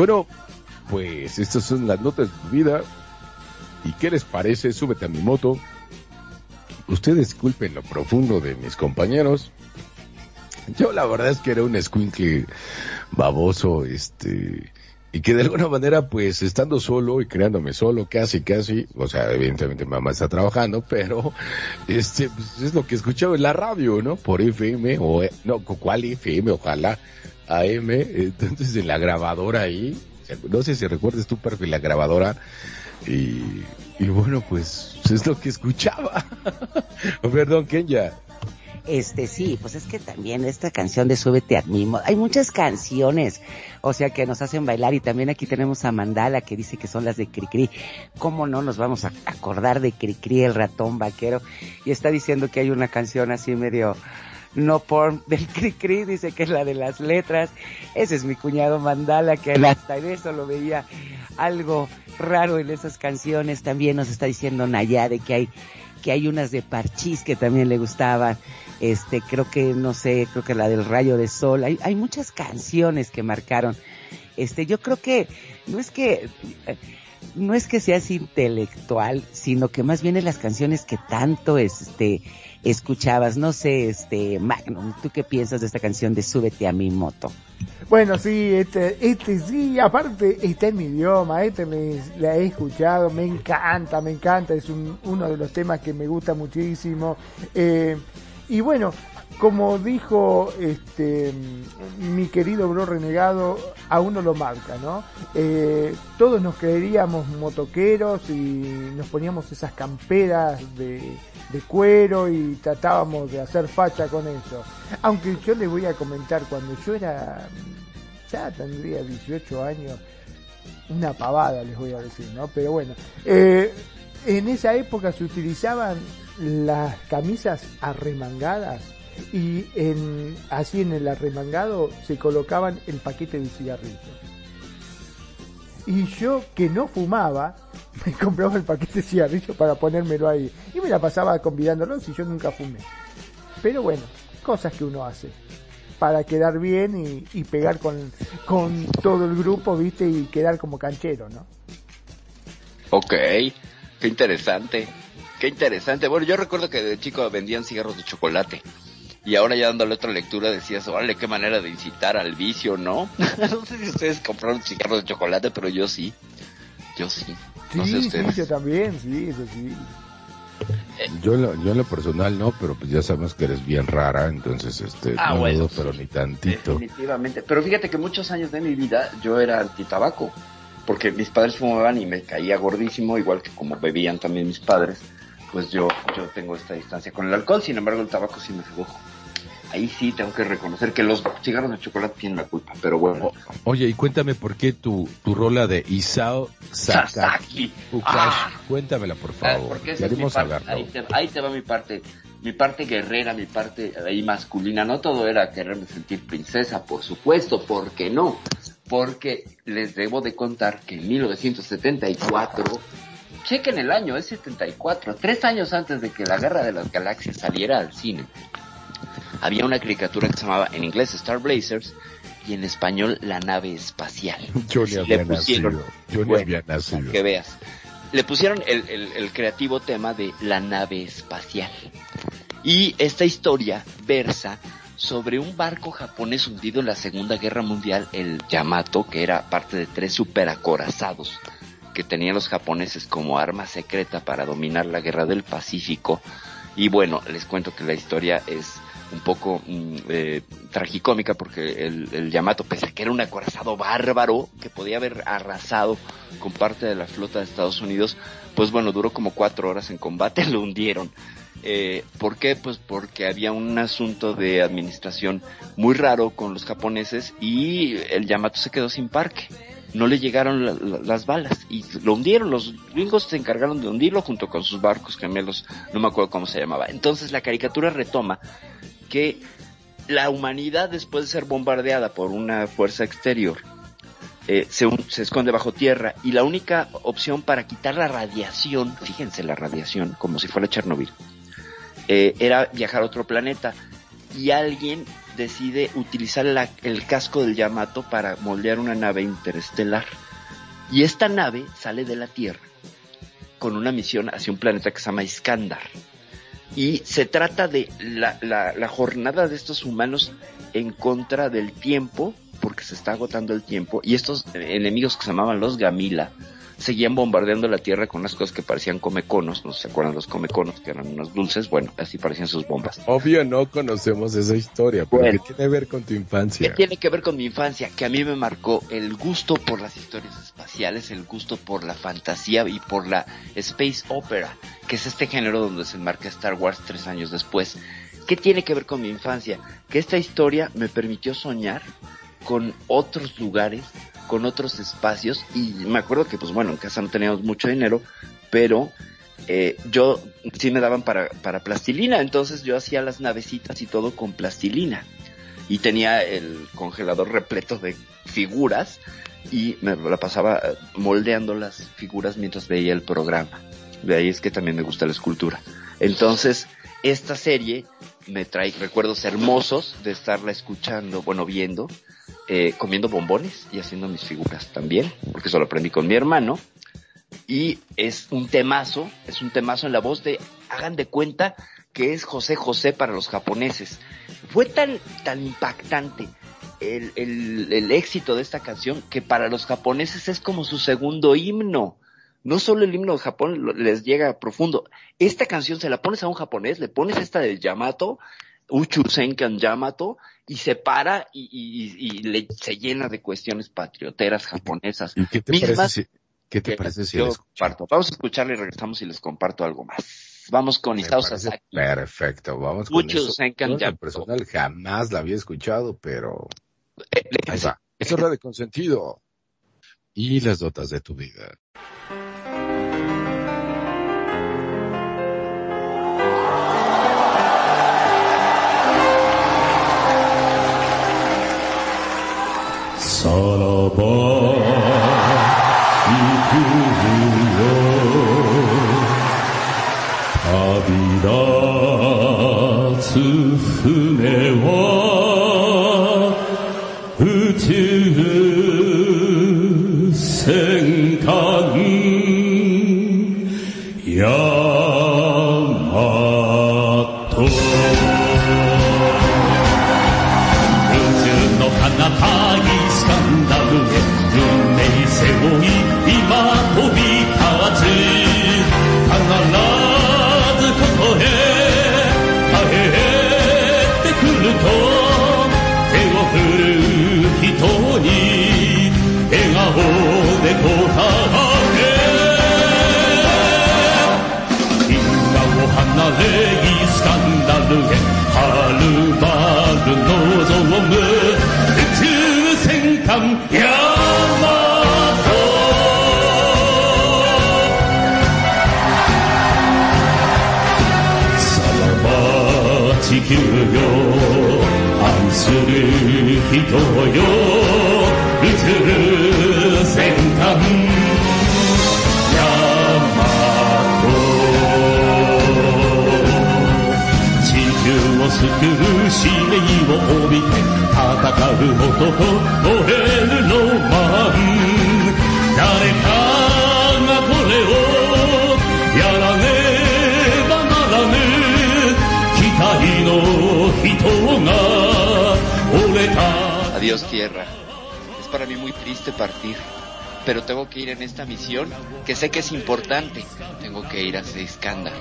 Bueno, pues estas son las notas de tu vida. ¿Y qué les parece? Súbete a mi moto. Ustedes disculpen lo profundo de mis compañeros. Yo la verdad es que era un squinkle baboso, este, y que de alguna manera, pues, estando solo y creándome solo, casi, casi, o sea, evidentemente mamá está trabajando, pero, este, pues, es lo que escuchaba en la radio, ¿no? Por FM, o, no, ¿cuál FM? Ojalá, AM, entonces en la grabadora ahí, no sé si recuerdes tu perfil, la grabadora, y, y bueno, pues, es lo que escuchaba. (laughs) Perdón, Kenya. Este sí, pues es que también esta canción de Súbete a mí, hay muchas canciones, o sea, que nos hacen bailar y también aquí tenemos a Mandala que dice que son las de Cricri. ¿Cómo no nos vamos a acordar de Cricri, el ratón vaquero? Y está diciendo que hay una canción así medio no por (laughs) del Cricri, dice que es la de las letras. Ese es mi cuñado Mandala que hasta en eso lo veía algo raro en esas canciones. También nos está diciendo Nayade que hay que hay unas de Parchís que también le gustaban. Este, creo que, no sé, creo que la del Rayo de Sol. Hay, hay muchas canciones que marcaron. Este, yo creo que, no es que, no es que seas intelectual, sino que más bien es las canciones que tanto, este, escuchabas. No sé, este, Magnum, ¿tú qué piensas de esta canción de Súbete a mi moto? Bueno, sí, este, este sí, aparte está en mi idioma, este me, la he escuchado, me encanta, me encanta, es un, uno de los temas que me gusta muchísimo. Eh, y bueno, como dijo este mi querido bro renegado, a uno lo marca, ¿no? Eh, todos nos creeríamos motoqueros y nos poníamos esas camperas de, cuero y tratábamos de hacer facha con eso. Aunque yo les voy a comentar, cuando yo era, ya tendría 18 años, una pavada les voy a decir, ¿no? Pero bueno, eh, en esa época se utilizaban las camisas arremangadas y en, así en el arremangado se colocaban el paquete de cigarrillos. Y yo que no fumaba, (laughs) me compraba el paquete de cigarrillos para ponérmelo ahí. Y me la pasaba convidándolo si yo nunca fumé. Pero bueno, cosas que uno hace para quedar bien y, pegar con, con todo el grupo, viste, y quedar como canchero, ¿no? Ok, qué interesante. Qué interesante. Bueno, yo recuerdo que de chico vendían cigarros de chocolate. Y ahora ya dándole otra lectura decías, órale, qué manera de incitar al vicio, ¿no? (laughs) no sé si ustedes compraron cigarros de chocolate, pero yo sí. Yo sí. No sí, sé ustedes. sí, yo también, sí, eso sí. Yo, en lo, yo en lo personal no, pero pues ya sabemos que eres bien rara, entonces este, Ah, no bueno, dudo, sí. pero ni tantito. Definitivamente. Pero fíjate que muchos años de mi vida yo era antitabaco. Porque mis padres fumaban y me caía gordísimo, igual que como bebían también mis padres. Pues yo, yo tengo esta distancia con el alcohol, sin embargo el tabaco sí me sedujo. Ahí sí tengo que reconocer que los cigarros de chocolate tienen la culpa, pero bueno. Oye, y cuéntame por qué tu, tu rola de Isao Sasaki. Ah. cuéntamela por favor. porque esa es mi parte, ahí, te, ahí te va mi parte, mi parte guerrera, mi parte ahí masculina. No todo era quererme sentir princesa, por supuesto, ¿por qué no? Porque les debo de contar que en 1974, chequen el año, es 74, tres años antes de que la Guerra de las Galaxias saliera al cine, había una caricatura que se llamaba en inglés Star Blazers y en español La Nave Espacial. (laughs) Yo ni Le había pusieron- nacido. Yo ni Bueno, había nacido. que veas. Le pusieron el, el- el creativo tema de la nave espacial. Y esta historia versa sobre un barco japonés hundido en la Segunda Guerra Mundial, el Yamato, que era parte de tres superacorazados que tenían los japoneses como arma secreta para dominar la guerra del Pacífico. Y bueno, les cuento que la historia es un poco mm, eh, tragicómica porque el, el Yamato, pese a que era un acorazado bárbaro que podía haber arrasado con parte de la flota de Estados Unidos, pues bueno, duró como cuatro horas en combate, (laughs) lo hundieron. Eh, ¿Por qué? Pues porque había un asunto de administración muy raro con los japoneses y el Yamato se quedó sin parque. No le llegaron la- la- las balas y lo hundieron. Los gringos se encargaron de hundirlo junto con sus barcos gemelos, no me acuerdo cómo se llamaba. Entonces la caricatura retoma que la humanidad después de ser bombardeada por una fuerza exterior eh, se, esconde bajo tierra y la única opción para quitar la radiación, fíjense la radiación, como si fuera Chernobyl, eh, era viajar a otro planeta y alguien decide utilizar el casco del Yamato para moldear una nave interestelar. Y esta nave sale de la Tierra con una misión hacia un planeta que se llama Iskandar. Y se trata de la, la jornada de estos humanos en contra del tiempo, porque se está agotando el tiempo, y estos enemigos que se llamaban los Gamila, seguían bombardeando la tierra con unas cosas que parecían comeconos, no se acuerdan los comeconos, que eran unos dulces, bueno, así parecían sus bombas. Obvio no conocemos esa historia, pero ¿qué tiene que ver con tu infancia? ¿Qué tiene que ver con mi infancia? Que a mí me marcó el gusto por las historias espaciales, el gusto por la fantasía y por la space opera, que es este género donde se enmarca Star Wars tres años después. ¿Qué tiene que ver con mi infancia? Que esta historia me permitió soñar con otros lugares, con otros espacios y me acuerdo que pues bueno, en casa no teníamos mucho dinero, pero eh, yo sí me daban para, para plastilina, entonces yo hacía las navecitas y todo con plastilina y tenía el congelador repleto de figuras y me la pasaba moldeando las figuras mientras veía el programa. De ahí es que también me gusta la escultura. Entonces, esta serie me trae recuerdos hermosos de estarla escuchando, bueno, viendo, eh, comiendo bombones y haciendo mis figuras también, porque eso lo aprendí con mi hermano. Y es un temazo, es un temazo en la voz de, hagan de cuenta que es José José para los japoneses. Fue tan, tan impactante el, el, el éxito de esta canción que para los japoneses es como su segundo himno no solo el himno de Japón les llega profundo. Esta canción se la pones a un japonés, le pones esta del Yamato Uchu Senkan Yamato y se para y, y, le, se llena de cuestiones patrioteras japonesas. qué te parece si, qué te parece si comparto? Vamos a escucharle y regresamos y les comparto algo más. Vamos con Isao Sasaki. Perfecto, vamos con Uchu Senkan Yamato. personal jamás la había escuchado, pero eh, es de consentido. Y las dotas de tu vida. Sarapa Adiós tierra. Es para mí muy triste partir, pero tengo que ir en esta misión que sé que es importante. Tengo que ir a Seiskandar.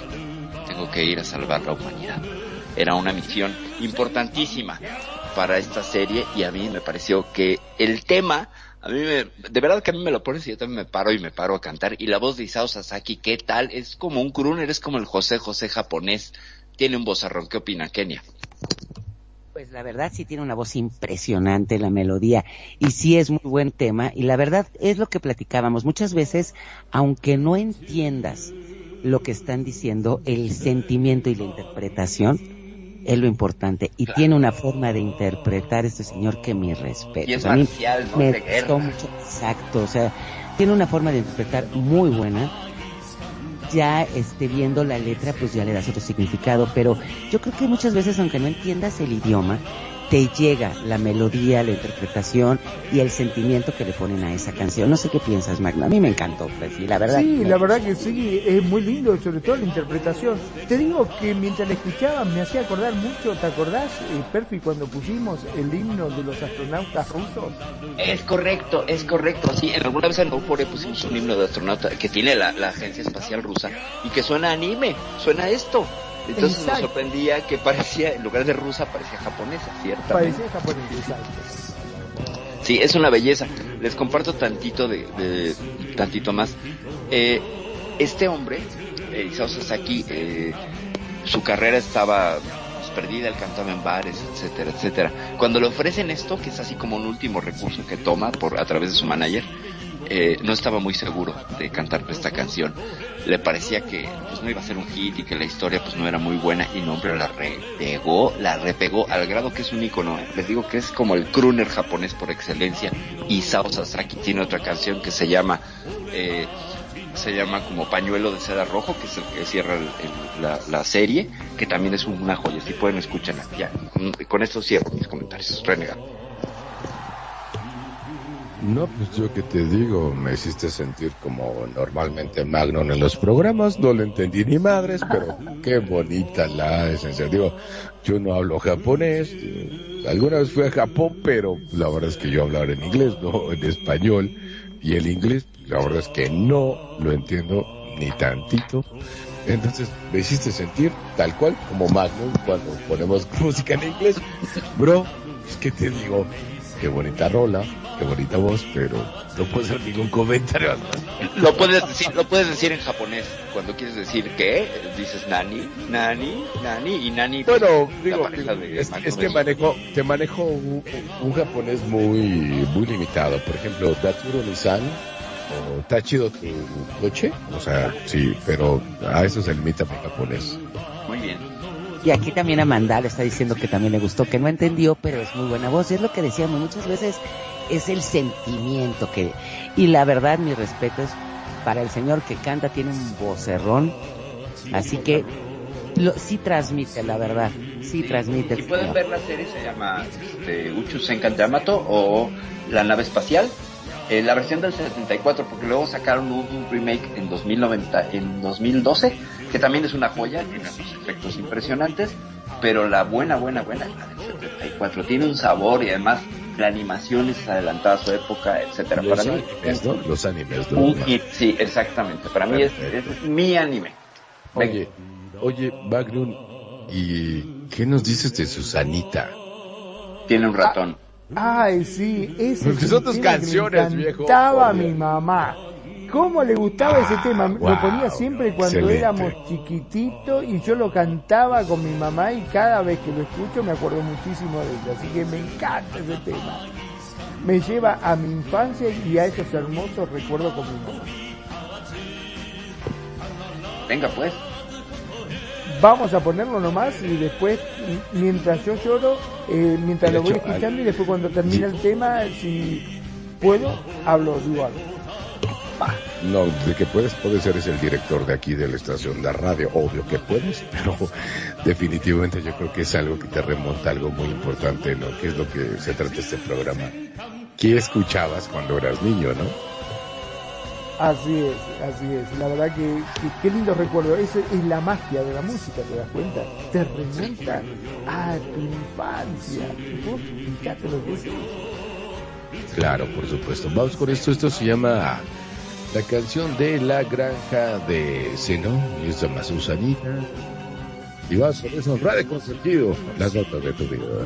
Tengo que ir a salvar la humanidad. Era una misión importantísima para esta serie y a mí me pareció que el tema, a mí me, de verdad que a mí me lo pones y yo también me paro y me paro a cantar. Y la voz de Isao Sasaki, ¿qué tal? Es como un crooner, es como el José José japonés. Tiene un vozarrón. ¿Qué opina Kenia? Pues la verdad sí tiene una voz impresionante la melodía y sí es muy buen tema y la verdad es lo que platicábamos muchas veces, aunque no entiendas lo que están diciendo, el sentimiento y la interpretación es lo importante y tiene una forma de interpretar este señor que mi respeto. Y es marcial, ¿no? me gustó mucho, exacto, o sea, tiene una forma de interpretar muy buena ya esté viendo la letra, pues ya le das otro significado, pero yo creo que muchas veces, aunque no entiendas el idioma, te llega la melodía, la interpretación y el sentimiento que le ponen a esa canción. No sé qué piensas, Magno. A mí me encantó, pues, la verdad. Sí, la verdad que sí, es muy lindo, sobre todo la interpretación. Te digo que mientras la escuchaba me hacía acordar mucho, ¿te acordás, eh, Perfi, cuando pusimos el himno de los astronautas rusos? Es correcto, es correcto. Sí, en alguna vez en Euphoria pusimos un himno de astronauta que tiene la, la Agencia Espacial Rusa y que suena anime, suena esto. Entonces nos sorprendía que parecía, en lugar de rusa, parecía japonesa, ¿cierto? Parecía japonesa, exacto. Sí, es una belleza. Les comparto tantito de, de tantito más. Eh, este hombre, eh, Isao Sasaki, eh, su carrera estaba pues, perdida, él cantaba en bares, etcétera, etcétera. Cuando le ofrecen esto, que es así como un último recurso que toma por a través de su manager, eh, no estaba muy seguro de cantar esta canción. Le parecía que pues, no iba a ser un hit y que la historia pues no era muy buena y no, pero la repegó, la repegó al grado que es un icono. Les digo que es como el crooner japonés por excelencia. Y Sao Sasaki tiene otra canción que se llama eh, se llama como Pañuelo de Seda Rojo, que es el que cierra el, la, la, serie, que también es una joya. Si pueden, escucharla. Ya, con esto cierro mis comentarios. Renegado. No, pues yo que te digo, me hiciste sentir como normalmente Magnon en los programas, no lo entendí ni madres, pero (laughs) qué bonita la esencia. Digo, yo no hablo japonés, alguna vez fui a Japón, pero la verdad es que yo hablaba en inglés, no en español, y el inglés, la verdad es que no lo entiendo ni tantito. Entonces me hiciste sentir tal cual como Magnum cuando ponemos (laughs) música en inglés. Bro, es que te digo, qué bonita rola, qué bonita voz, pero no puedo hacer ningún comentario. Lo puedes decir, lo puedes decir en japonés. Cuando quieres decir qué, dices nani, nani, nani y nani. Bueno, digo, de, es, es, que manejo, te manejo un, un, japonés muy, muy limitado. Por ejemplo, Datsuro Nissan o está chido tu coche, o sea, sí, pero a eso se limita mi japonés. Muy bien. Y aquí también Amanda le está diciendo que también le gustó, que no entendió, pero es muy buena voz. Y es lo que decíamos, muchas veces es el sentimiento que... Y la verdad, mi respeto es para el señor que canta, tiene un vocerrón. Así que lo, sí transmite, la verdad. Sí, sí transmite. Si pueden ver la serie, se llama este, Uchu Senkan Yamato o La nave espacial. Eh, la versión del 74, porque luego sacaron un, un, remake en 2090, en 2012, que también es una joya, tiene unos efectos impresionantes, pero la buena, buena, buena, la del 74, tiene un sabor y además la animación es adelantada a su época, etcétera. Los Para animes, mí, ¿no? Los animes, ¿no? Un hit, sí, exactamente. Para mí es, es, mi anime. Oye, oye, Magnum, ¿y qué nos dices de Susanita? Tiene un ratón. Ah. Ay, sí, ese Porque son tus canciones, viejo. Estaba mi mamá. ¿Cómo le gustaba ah, ese tema? wow, lo ponía siempre cuando excelente. éramos chiquititos y yo lo cantaba con mi mamá y cada vez que lo escucho me acuerdo muchísimo de ella. Así que me encanta ese tema. Me lleva a mi infancia y a esos hermosos recuerdos con mi mamá. Venga pues. Vamos a ponerlo nomás y después, mientras yo lloro, eh, mientras lo voy escuchando y después cuando termine el tema, si puedo, hablo, digo algo. No, de que puedes, puedes ser el director de aquí de la estación de radio, obvio que puedes, (laughs) pero definitivamente yo creo que es algo que te remonta a algo muy importante, ¿no? Que es lo que se trata este programa. ¿Qué escuchabas cuando eras niño, no? Así es, así es. La verdad que, que qué lindo recuerdo. Eso es la magia de la música, ¿te das cuenta? Te remonta a tu infancia. Vos fíjate lo que es Claro, por supuesto. Vamos con esto. Esto se llama la canción de la granja de Seno. Y es llama Susanita. Y vas con eso, Radio Consentido. Las notas de tu vida.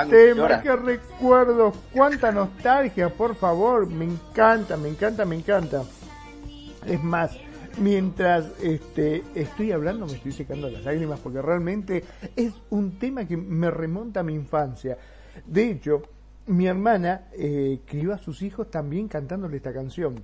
Mago, tema, qué recuerdos, cuánta nostalgia, por favor, me encanta, me encanta, me encanta. Es más, mientras este, estoy hablando me estoy secando las lágrimas porque realmente es un tema que me remonta a mi infancia. De hecho, mi hermana eh, crió a sus hijos también cantándole esta canción.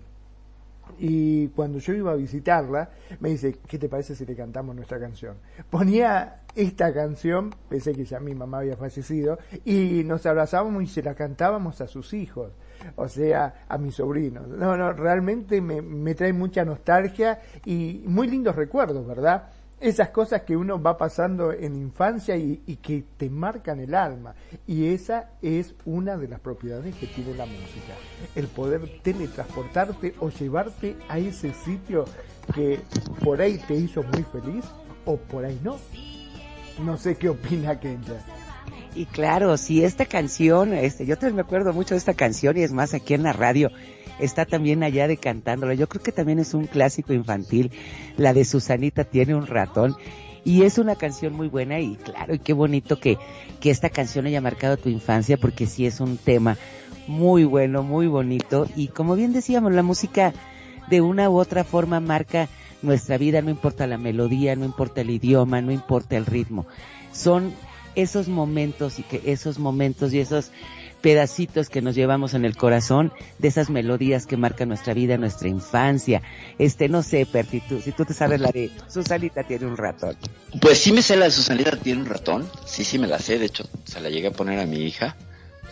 Y cuando yo iba a visitarla, me dice, ¿qué te parece si le cantamos nuestra canción? Ponía esta canción, pensé que ya mi mamá había fallecido, y nos abrazábamos y se la cantábamos a sus hijos, o sea, a mis sobrinos. No, no, realmente me, me trae mucha nostalgia y muy lindos recuerdos, ¿verdad? Esas cosas que uno va pasando en infancia y, y que te marcan el alma. Y esa es una de las propiedades que tiene la música. El poder teletransportarte o llevarte a ese sitio que por ahí te hizo muy feliz o por ahí no. No sé qué opina Kenya. Y claro, si esta canción, este, yo también me acuerdo mucho de esta canción y es más aquí en la radio está también allá de cantándola. Yo creo que también es un clásico infantil. La de Susanita tiene un ratón y es una canción muy buena y claro, y qué bonito que, que esta canción haya marcado tu infancia porque sí es un tema muy bueno, muy bonito y como bien decíamos, la música de una u otra forma marca nuestra vida, no importa la melodía, no importa el idioma, no importa el ritmo. Son esos momentos y que esos momentos y esos pedacitos que nos llevamos en el corazón de esas melodías que marcan nuestra vida, nuestra infancia. Este, no sé, Perti, si tú te sabes la de Susanita tiene un ratón. Pues sí me sé la de Susanita tiene un ratón. Sí, sí me la sé. De hecho, se la llegué a poner a mi hija.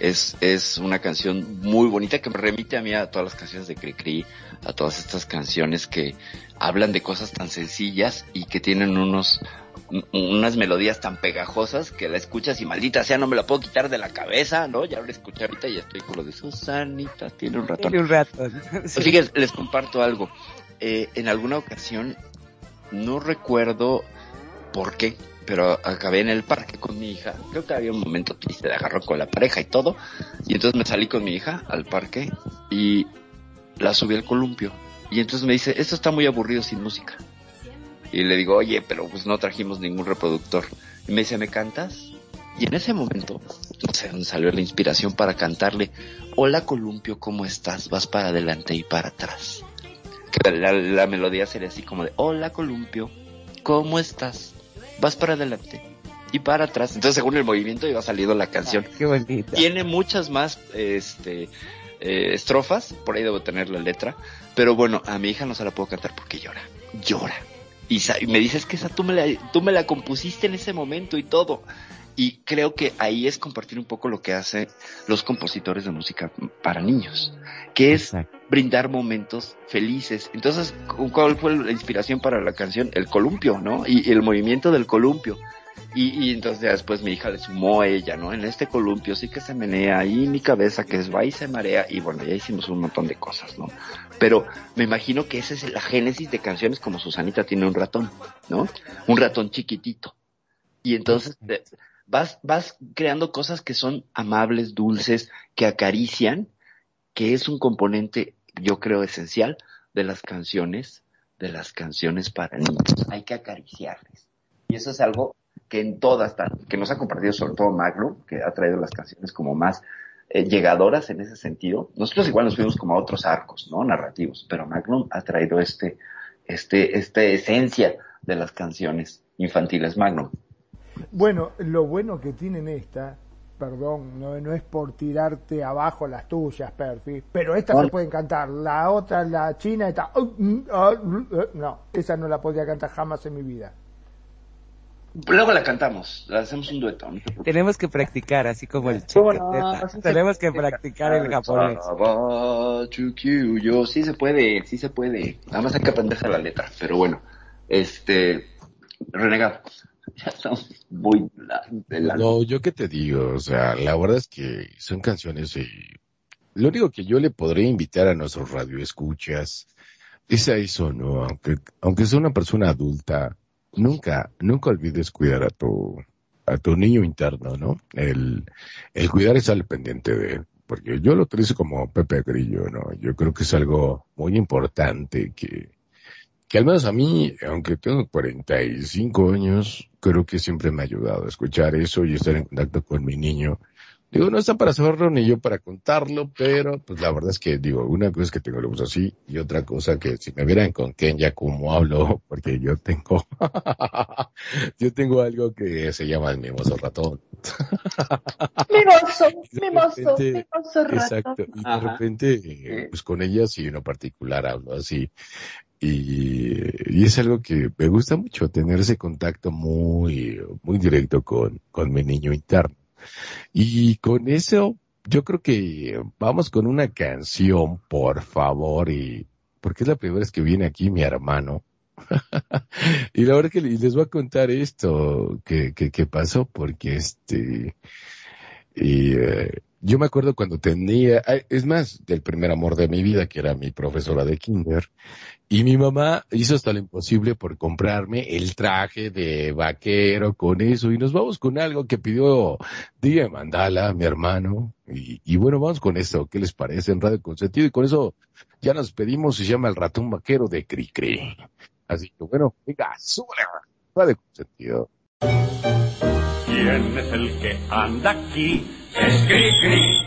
Es, es una canción muy bonita que me remite a mí a todas las canciones de Cricri, a todas estas canciones que hablan de cosas tan sencillas y que tienen unos, unas melodías tan pegajosas que la escuchas y maldita sea no me la puedo quitar de la cabeza, ¿no? Ya la escuché ahorita y estoy con lo de Susanita tiene un ratón. Tiene un ratón. Pues (laughs) fíjense, les comparto algo. Eh, en alguna ocasión, no recuerdo por qué, pero acabé en el parque con mi hija. Creo que había un momento triste de agarrón con la pareja y todo. Y entonces me salí con mi hija al parque y la subí al columpio. Y entonces me dice, esto está muy aburrido sin música. Y le digo, oye, pero pues no trajimos ningún reproductor. Y me dice, ¿me cantas? Y en ese momento, no sé dónde salió la inspiración para cantarle, hola columpio, ¿cómo estás? Vas para adelante y para atrás. Que la, la melodía sería así como de, hola columpio, ¿cómo estás? Vas para adelante y para atrás. Entonces según el movimiento iba saliendo la canción. Qué bonita. Tiene muchas más este, eh, estrofas, por ahí debo tener la letra, pero bueno, a mi hija no se la puedo cantar porque llora, llora. Y, y me dices que esa tú me, la, tú me la compusiste en ese momento y todo. Y creo que ahí es compartir un poco lo que hacen los compositores de música para niños, que es Exacto. brindar momentos felices. Entonces, cu- ¿cuál fue la inspiración para la canción? El columpio, ¿no? Y, y el movimiento del columpio. Y, y entonces después mi hija le sumó a ella, ¿no? En este columpio sí que se menea y mi cabeza que es va y se marea y bueno, ya hicimos un montón de cosas, ¿no? Pero me imagino que esa es la génesis de canciones como Susanita tiene un ratón, ¿no? Un ratón chiquitito. Y entonces de- vas, vas creando cosas que son amables, dulces, que acarician, que es un componente, yo creo, esencial de las canciones, de las canciones para niños. Hay que acariciarles. Y eso es algo que en todas, que nos ha compartido sobre todo Magnum, que ha traído las canciones como más eh, llegadoras en ese sentido. Nosotros igual nos fuimos como a otros arcos, ¿no? Narrativos, pero Magnum ha traído este, este, esta esencia de las canciones infantiles Magnum. Bueno, lo bueno que tienen esta, perdón, no, no es por tirarte abajo las tuyas, Perfi, pero estas Vale. se pueden cantar. La otra, la china, está. No, esa no la podía cantar jamás en mi vida. Luego la cantamos, la hacemos un dueto. ¿no? Tenemos que practicar, así como el ¿Cómo chico. no? Sí Tenemos que practicar el japonés. Yo sí se puede, sí se puede. Nada más hay que aprenderse la letra. Pero bueno, este, renegado. (laughs) Ya muy No, yo qué te digo, o sea, la verdad es que son canciones y lo único que yo le podría invitar a nuestros radioescuchas es a eso, ¿no? Aunque, aunque sea una persona adulta, nunca, nunca olvides cuidar a tu, a tu niño interno, ¿no? El, el cuidar es al pendiente de él. Porque yo lo utilizo como Pepe Grillo, ¿no? Yo creo que es algo muy importante que, que al menos a mí, aunque tengo 45 años, creo que siempre me ha ayudado a escuchar eso y estar en contacto con mi niño. Digo, no está para saberlo ni yo para contarlo, pero pues la verdad es que digo, una cosa es que tengo luz así y otra cosa que si me vieran con Kenya como hablo, (laughs) porque yo tengo, (laughs) yo tengo algo que se llama el mimoso ratón. (laughs) Mimoso, mimoso, repente- mimoso Exacto. rato. Y de Ajá. repente, pues con ella sí, en particular hablo así. Y, y es algo que me gusta mucho, tener ese contacto muy, muy directo con, con mi niño interno. Y con eso, yo creo que vamos con una canción, por favor, y porque es la primera vez que viene aquí mi hermano. (laughs) y la verdad que le- les voy a contar esto que, que, que pasó, porque este, y eh, yo me acuerdo cuando tenía, es más, del primer amor de mi vida, que era mi profesora de kinder, y mi mamá hizo hasta lo imposible por comprarme el traje de vaquero con eso, y nos vamos con algo que pidió Día Mandala, mi hermano, y, y bueno, vamos con esto, ¿qué les parece en Radio Consentido? Y con eso ya nos pedimos, se llama El Ratón Vaquero de Cricri. Así que bueno, venga, súbale, Radio Consentido. ¿Quién es el que anda aquí? Es Cricri,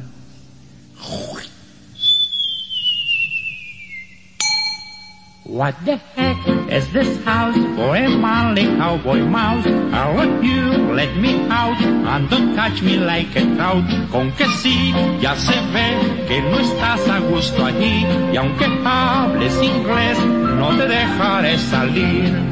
What the heck is this house for a manly cowboy mouse? I want you, let me out, and don't touch me like a trout. Con que sí, ya se ve que no estás a gusto allí, y aunque hables inglés, no te dejaré salir.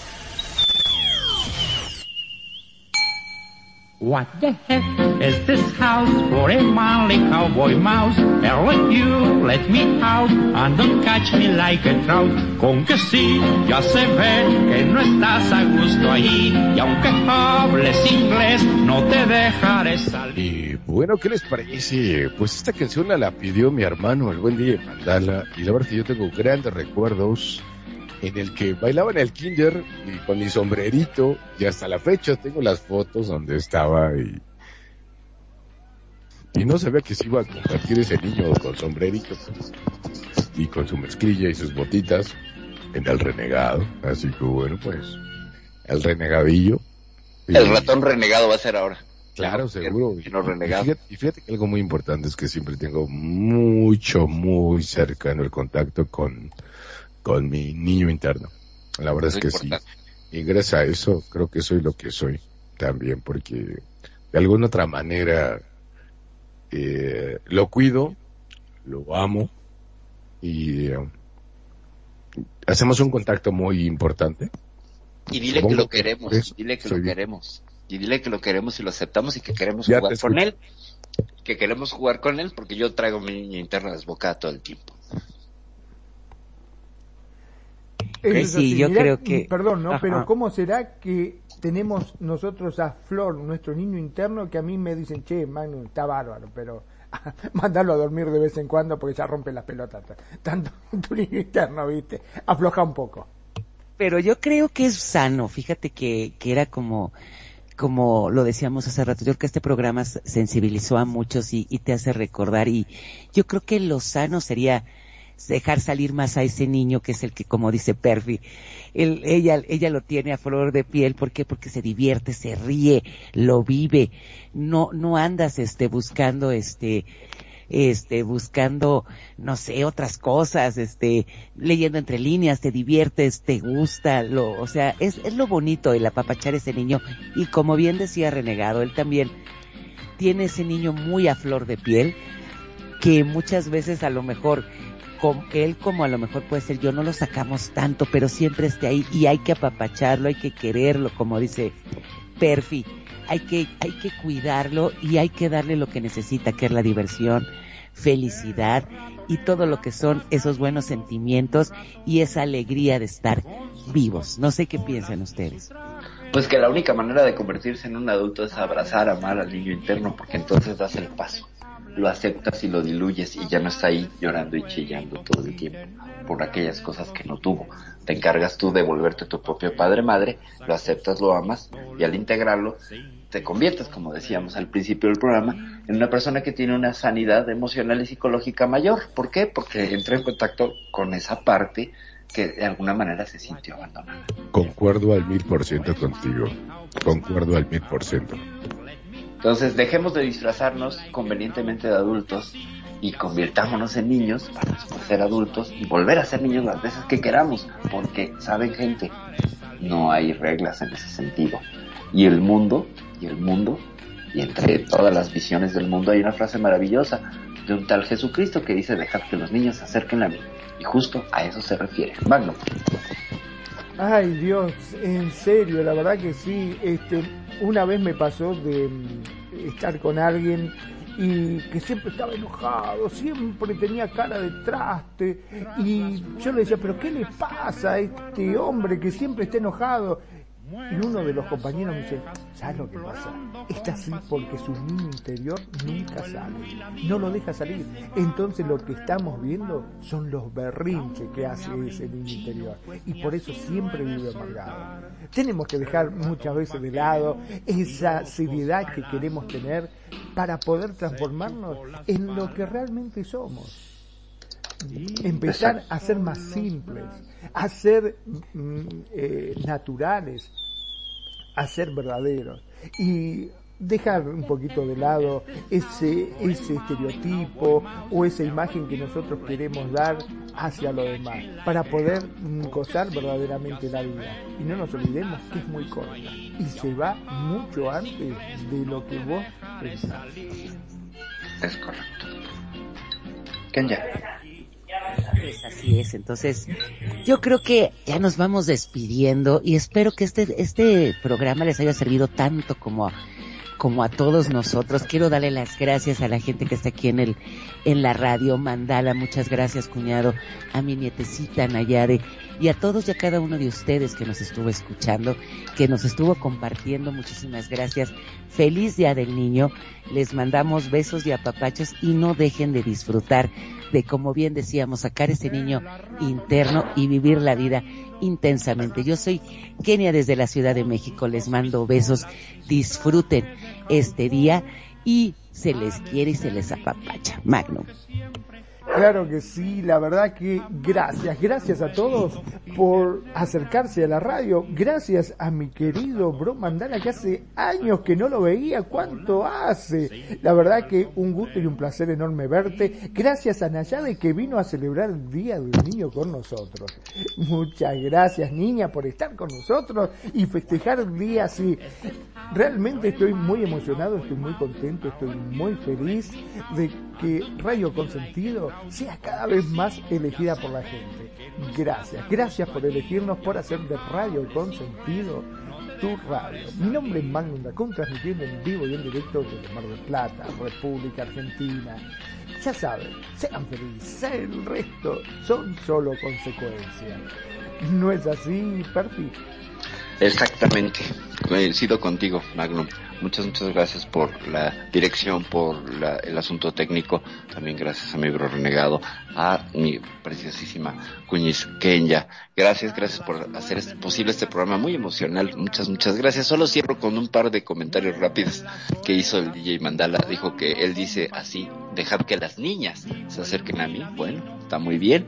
What the heck is this house for a manly cowboy mouse? Let you, let me out, and don't catch me like a trout. Con que sí, ya se ve que no estás a gusto allí, y aunque hables inglés, no te dejaré salir. Y bueno, ¿qué les parece? Pues esta canción la, pidió mi hermano, el buen día Mandala, y la verdad que yo tengo grandes recuerdos en el que bailaba en el kinder y con mi sombrerito, y hasta la fecha tengo las fotos donde estaba y, y no sabía que se iba a convertir ese niño con sombrerito y con su mezclilla y sus botitas en el renegado. Así que bueno, pues, el renegadillo. Y- El ratón renegado va a ser ahora. Claro, seguro. Y fíjate, y fíjate que algo muy importante es que siempre tengo mucho, muy cercano el contacto con, con mi niño interno. La verdad es que sí. importante. Y gracias a eso creo que soy lo que soy también, porque de alguna otra manera eh, lo cuido, lo amo y eh, hacemos un contacto muy importante Y dile que lo que queremos, por eso dile que soy lo queremos. Y dile que lo queremos y lo aceptamos y que queremos Ya jugar con él. Que queremos jugar con él porque yo traigo mi niña interna desbocada todo el tiempo. Eso Eh, es (laughs) sí, así. yo Mirá, creo que- Perdón, ¿no? Ajá. Pero ¿cómo será que tenemos nosotros a Flor, nuestro niño interno, que a mí me dicen, che, Manu, está bárbaro, pero (laughs) mandarlo a dormir de vez en cuando porque ya rompe las pelotas. Tanto (laughs) tu niño interno, ¿viste? Afloja un poco. Pero yo creo que es sano, fíjate que, que era como, como lo decíamos hace rato, yo creo que este programa sensibilizó a muchos y, y te hace recordar y yo creo que lo sano sería dejar salir más a ese niño que es el que, como dice Perfi, él, ella, ella lo tiene a flor de piel, ¿por qué? Porque se divierte, se ríe, lo vive, no, no andas este buscando este, este, buscando, no sé, otras cosas, este, leyendo entre líneas, te diviertes, te gusta, lo, o sea, es, es lo bonito el apapachar ese niño. Y como bien decía Renegado, él también tiene ese niño muy a flor de piel, que muchas veces a lo mejor, com- él como a lo mejor puede ser yo, no lo sacamos tanto, pero siempre esté ahí y hay que apapacharlo, hay que quererlo, como dice Perfi, hay que, hay que cuidarlo y hay que darle lo que necesita, que es la diversión, felicidad y todo lo que son esos buenos sentimientos y esa alegría de estar vivos. No sé qué piensan ustedes. Pues que la única manera de convertirse en un adulto es abrazar, amar al niño interno, porque entonces das el paso. Lo aceptas y lo diluyes y ya no está ahí llorando y chillando todo el tiempo por aquellas cosas que no tuvo. Te encargas tú de volverte tu propio padre madre, lo aceptas, lo amas y al integrarlo te conviertes, como decíamos al principio del programa, en una persona que tiene una sanidad emocional y psicológica mayor. ¿Por qué? Porque entra en contacto con esa parte que de alguna manera se sintió abandonada. Concuerdo al mil por ciento contigo. Concuerdo al mil por ciento. Entonces dejemos de disfrazarnos convenientemente de adultos y convirtámonos en niños para ser adultos y volver a ser niños las veces que queramos, porque saben gente, no hay reglas en ese sentido. Y el mundo, y el mundo, y entre todas las visiones del mundo hay una frase maravillosa de un tal Jesucristo que dice dejar que los niños se acerquen a mí. Y justo a eso se refiere. Magno. Ay Dios, en serio, la verdad que sí. Este, una vez me pasó de mm, estar con alguien y que siempre estaba enojado, siempre tenía cara de traste y yo le decía, pero ¿qué le pasa a este hombre que siempre está enojado? Y uno de los compañeros me dice, ¿sabes lo que pasa? Está así porque su niño interior nunca sale, no lo deja salir. Entonces lo que estamos viendo son los berrinches que hace ese niño interior. Y por eso siempre vive amargado. Tenemos que dejar muchas veces de lado esa seriedad que queremos tener para poder transformarnos en lo que realmente somos empezar a ser más simples, a ser mm, eh, naturales, a ser verdaderos y dejar un poquito de lado ese, ese estereotipo o esa imagen que nosotros queremos dar hacia lo demás para poder mm, gozar verdaderamente la vida. Y no nos olvidemos que es muy corta y se va mucho antes de lo que vos pensás. Es correcto. Kenya. Pues así es, entonces yo creo que ya nos vamos despidiendo y espero que este, este programa les haya servido tanto como a, como a todos nosotros. Quiero darle las gracias a la gente que está aquí en el, en la radio, Mandala, muchas gracias cuñado, a mi nietecita Nayade y a todos y a cada uno de ustedes que nos estuvo escuchando, que nos estuvo compartiendo, muchísimas gracias. Feliz Día del Niño, les mandamos besos y apapachos y no dejen de disfrutar de, como bien decíamos, sacar ese niño interno y vivir la vida intensamente. Yo soy Kenia desde la Ciudad de México, les mando besos, disfruten este día y se les quiere y se les apapacha. Magnum. Claro que sí, la verdad que gracias, gracias a todos por acercarse a la radio, gracias a mi querido Bro Mandala que hace años que no lo veía, ¿cuánto hace? La verdad que un gusto y un placer enorme verte, gracias a Nayade que vino a celebrar el Día del Niño con nosotros. Muchas gracias niña por estar con nosotros y festejar el día así. Realmente estoy muy emocionado, estoy muy contento, estoy muy feliz de que Radio Consentido sea cada vez más elegida por la gente. Gracias, gracias por elegirnos, por hacer de Radio Consentido tu radio. Mi nombre es Magnum Dacun, transmitiendo en vivo y en directo desde Mar del Plata, República Argentina. Ya saben, sean felices, el resto son solo consecuencias. ¿No es así, Perfi? Exactamente, coincido contigo, Magnum. Muchas, muchas gracias por la dirección, por la- el asunto técnico. También gracias a mi bro renegado, a mi preciosísima Cuñiz Kenya. Gracias, gracias por hacer este- posible este programa muy emocional. Muchas, muchas gracias. Solo cierro con un par de comentarios rápidos que hizo el DJ Mandala. Dijo que él dice así, dejad que las niñas se acerquen a mí. Bueno, está muy bien.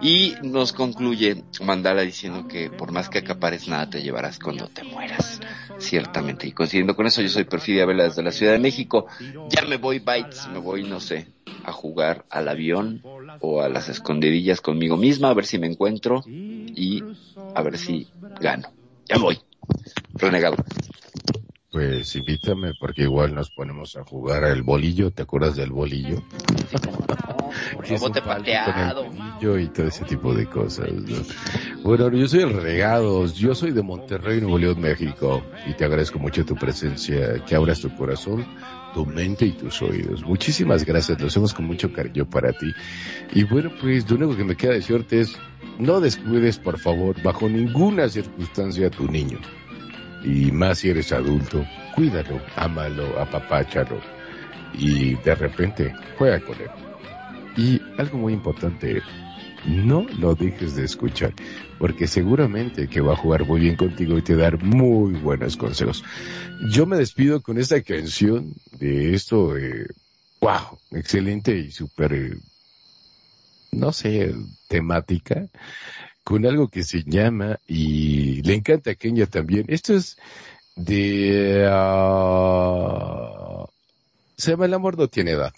Y nos concluye Mandala diciendo que por más que acapares nada te llevarás cuando te mueras. Ciertamente. Y coincidiendo con eso, yo soy Perfidia Vela desde la Ciudad de México. Ya me voy, Bites, me voy, no sé, a jugar al avión o a las escondidillas conmigo misma, a ver si me encuentro y a ver si gano. Ya me voy. Renegado. Pues invítame porque igual nos ponemos a jugar al bolillo, ¿te acuerdas del bolillo? Que bote pateado. y todo ese tipo de cosas. ¿no? Bueno, yo soy el Regados, yo soy de Monterrey, Nuevo León, México, y te agradezco mucho tu presencia, que abras tu corazón, tu mente y tus oídos. Muchísimas gracias, lo hacemos con mucho cariño para ti. Y bueno, pues lo único que me queda decirte es, no descuides, por favor, bajo ninguna circunstancia a tu niño. Y más si eres adulto, cuídalo, ámalo, apapáchalo. Y de repente, juega con él. Y algo muy importante, no lo dejes de escuchar, porque seguramente que va a jugar muy bien contigo y te dar muy buenos consejos. Yo me despido con esta canción de esto, eh, wow, excelente y súper, eh, no sé, temática, con algo que se llama, y le encanta a Kenia también, esto es de... ah, se llama El amor no tiene edad.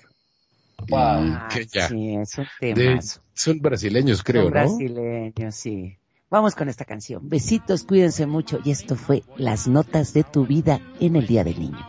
Y Ah, Kenia, sí, es un de- son brasileños creo, Son ¿no? brasileños, sí. Vamos con esta canción. Besitos, cuídense mucho. Y esto fue Las Notas de tu Vida en el Día del Niño.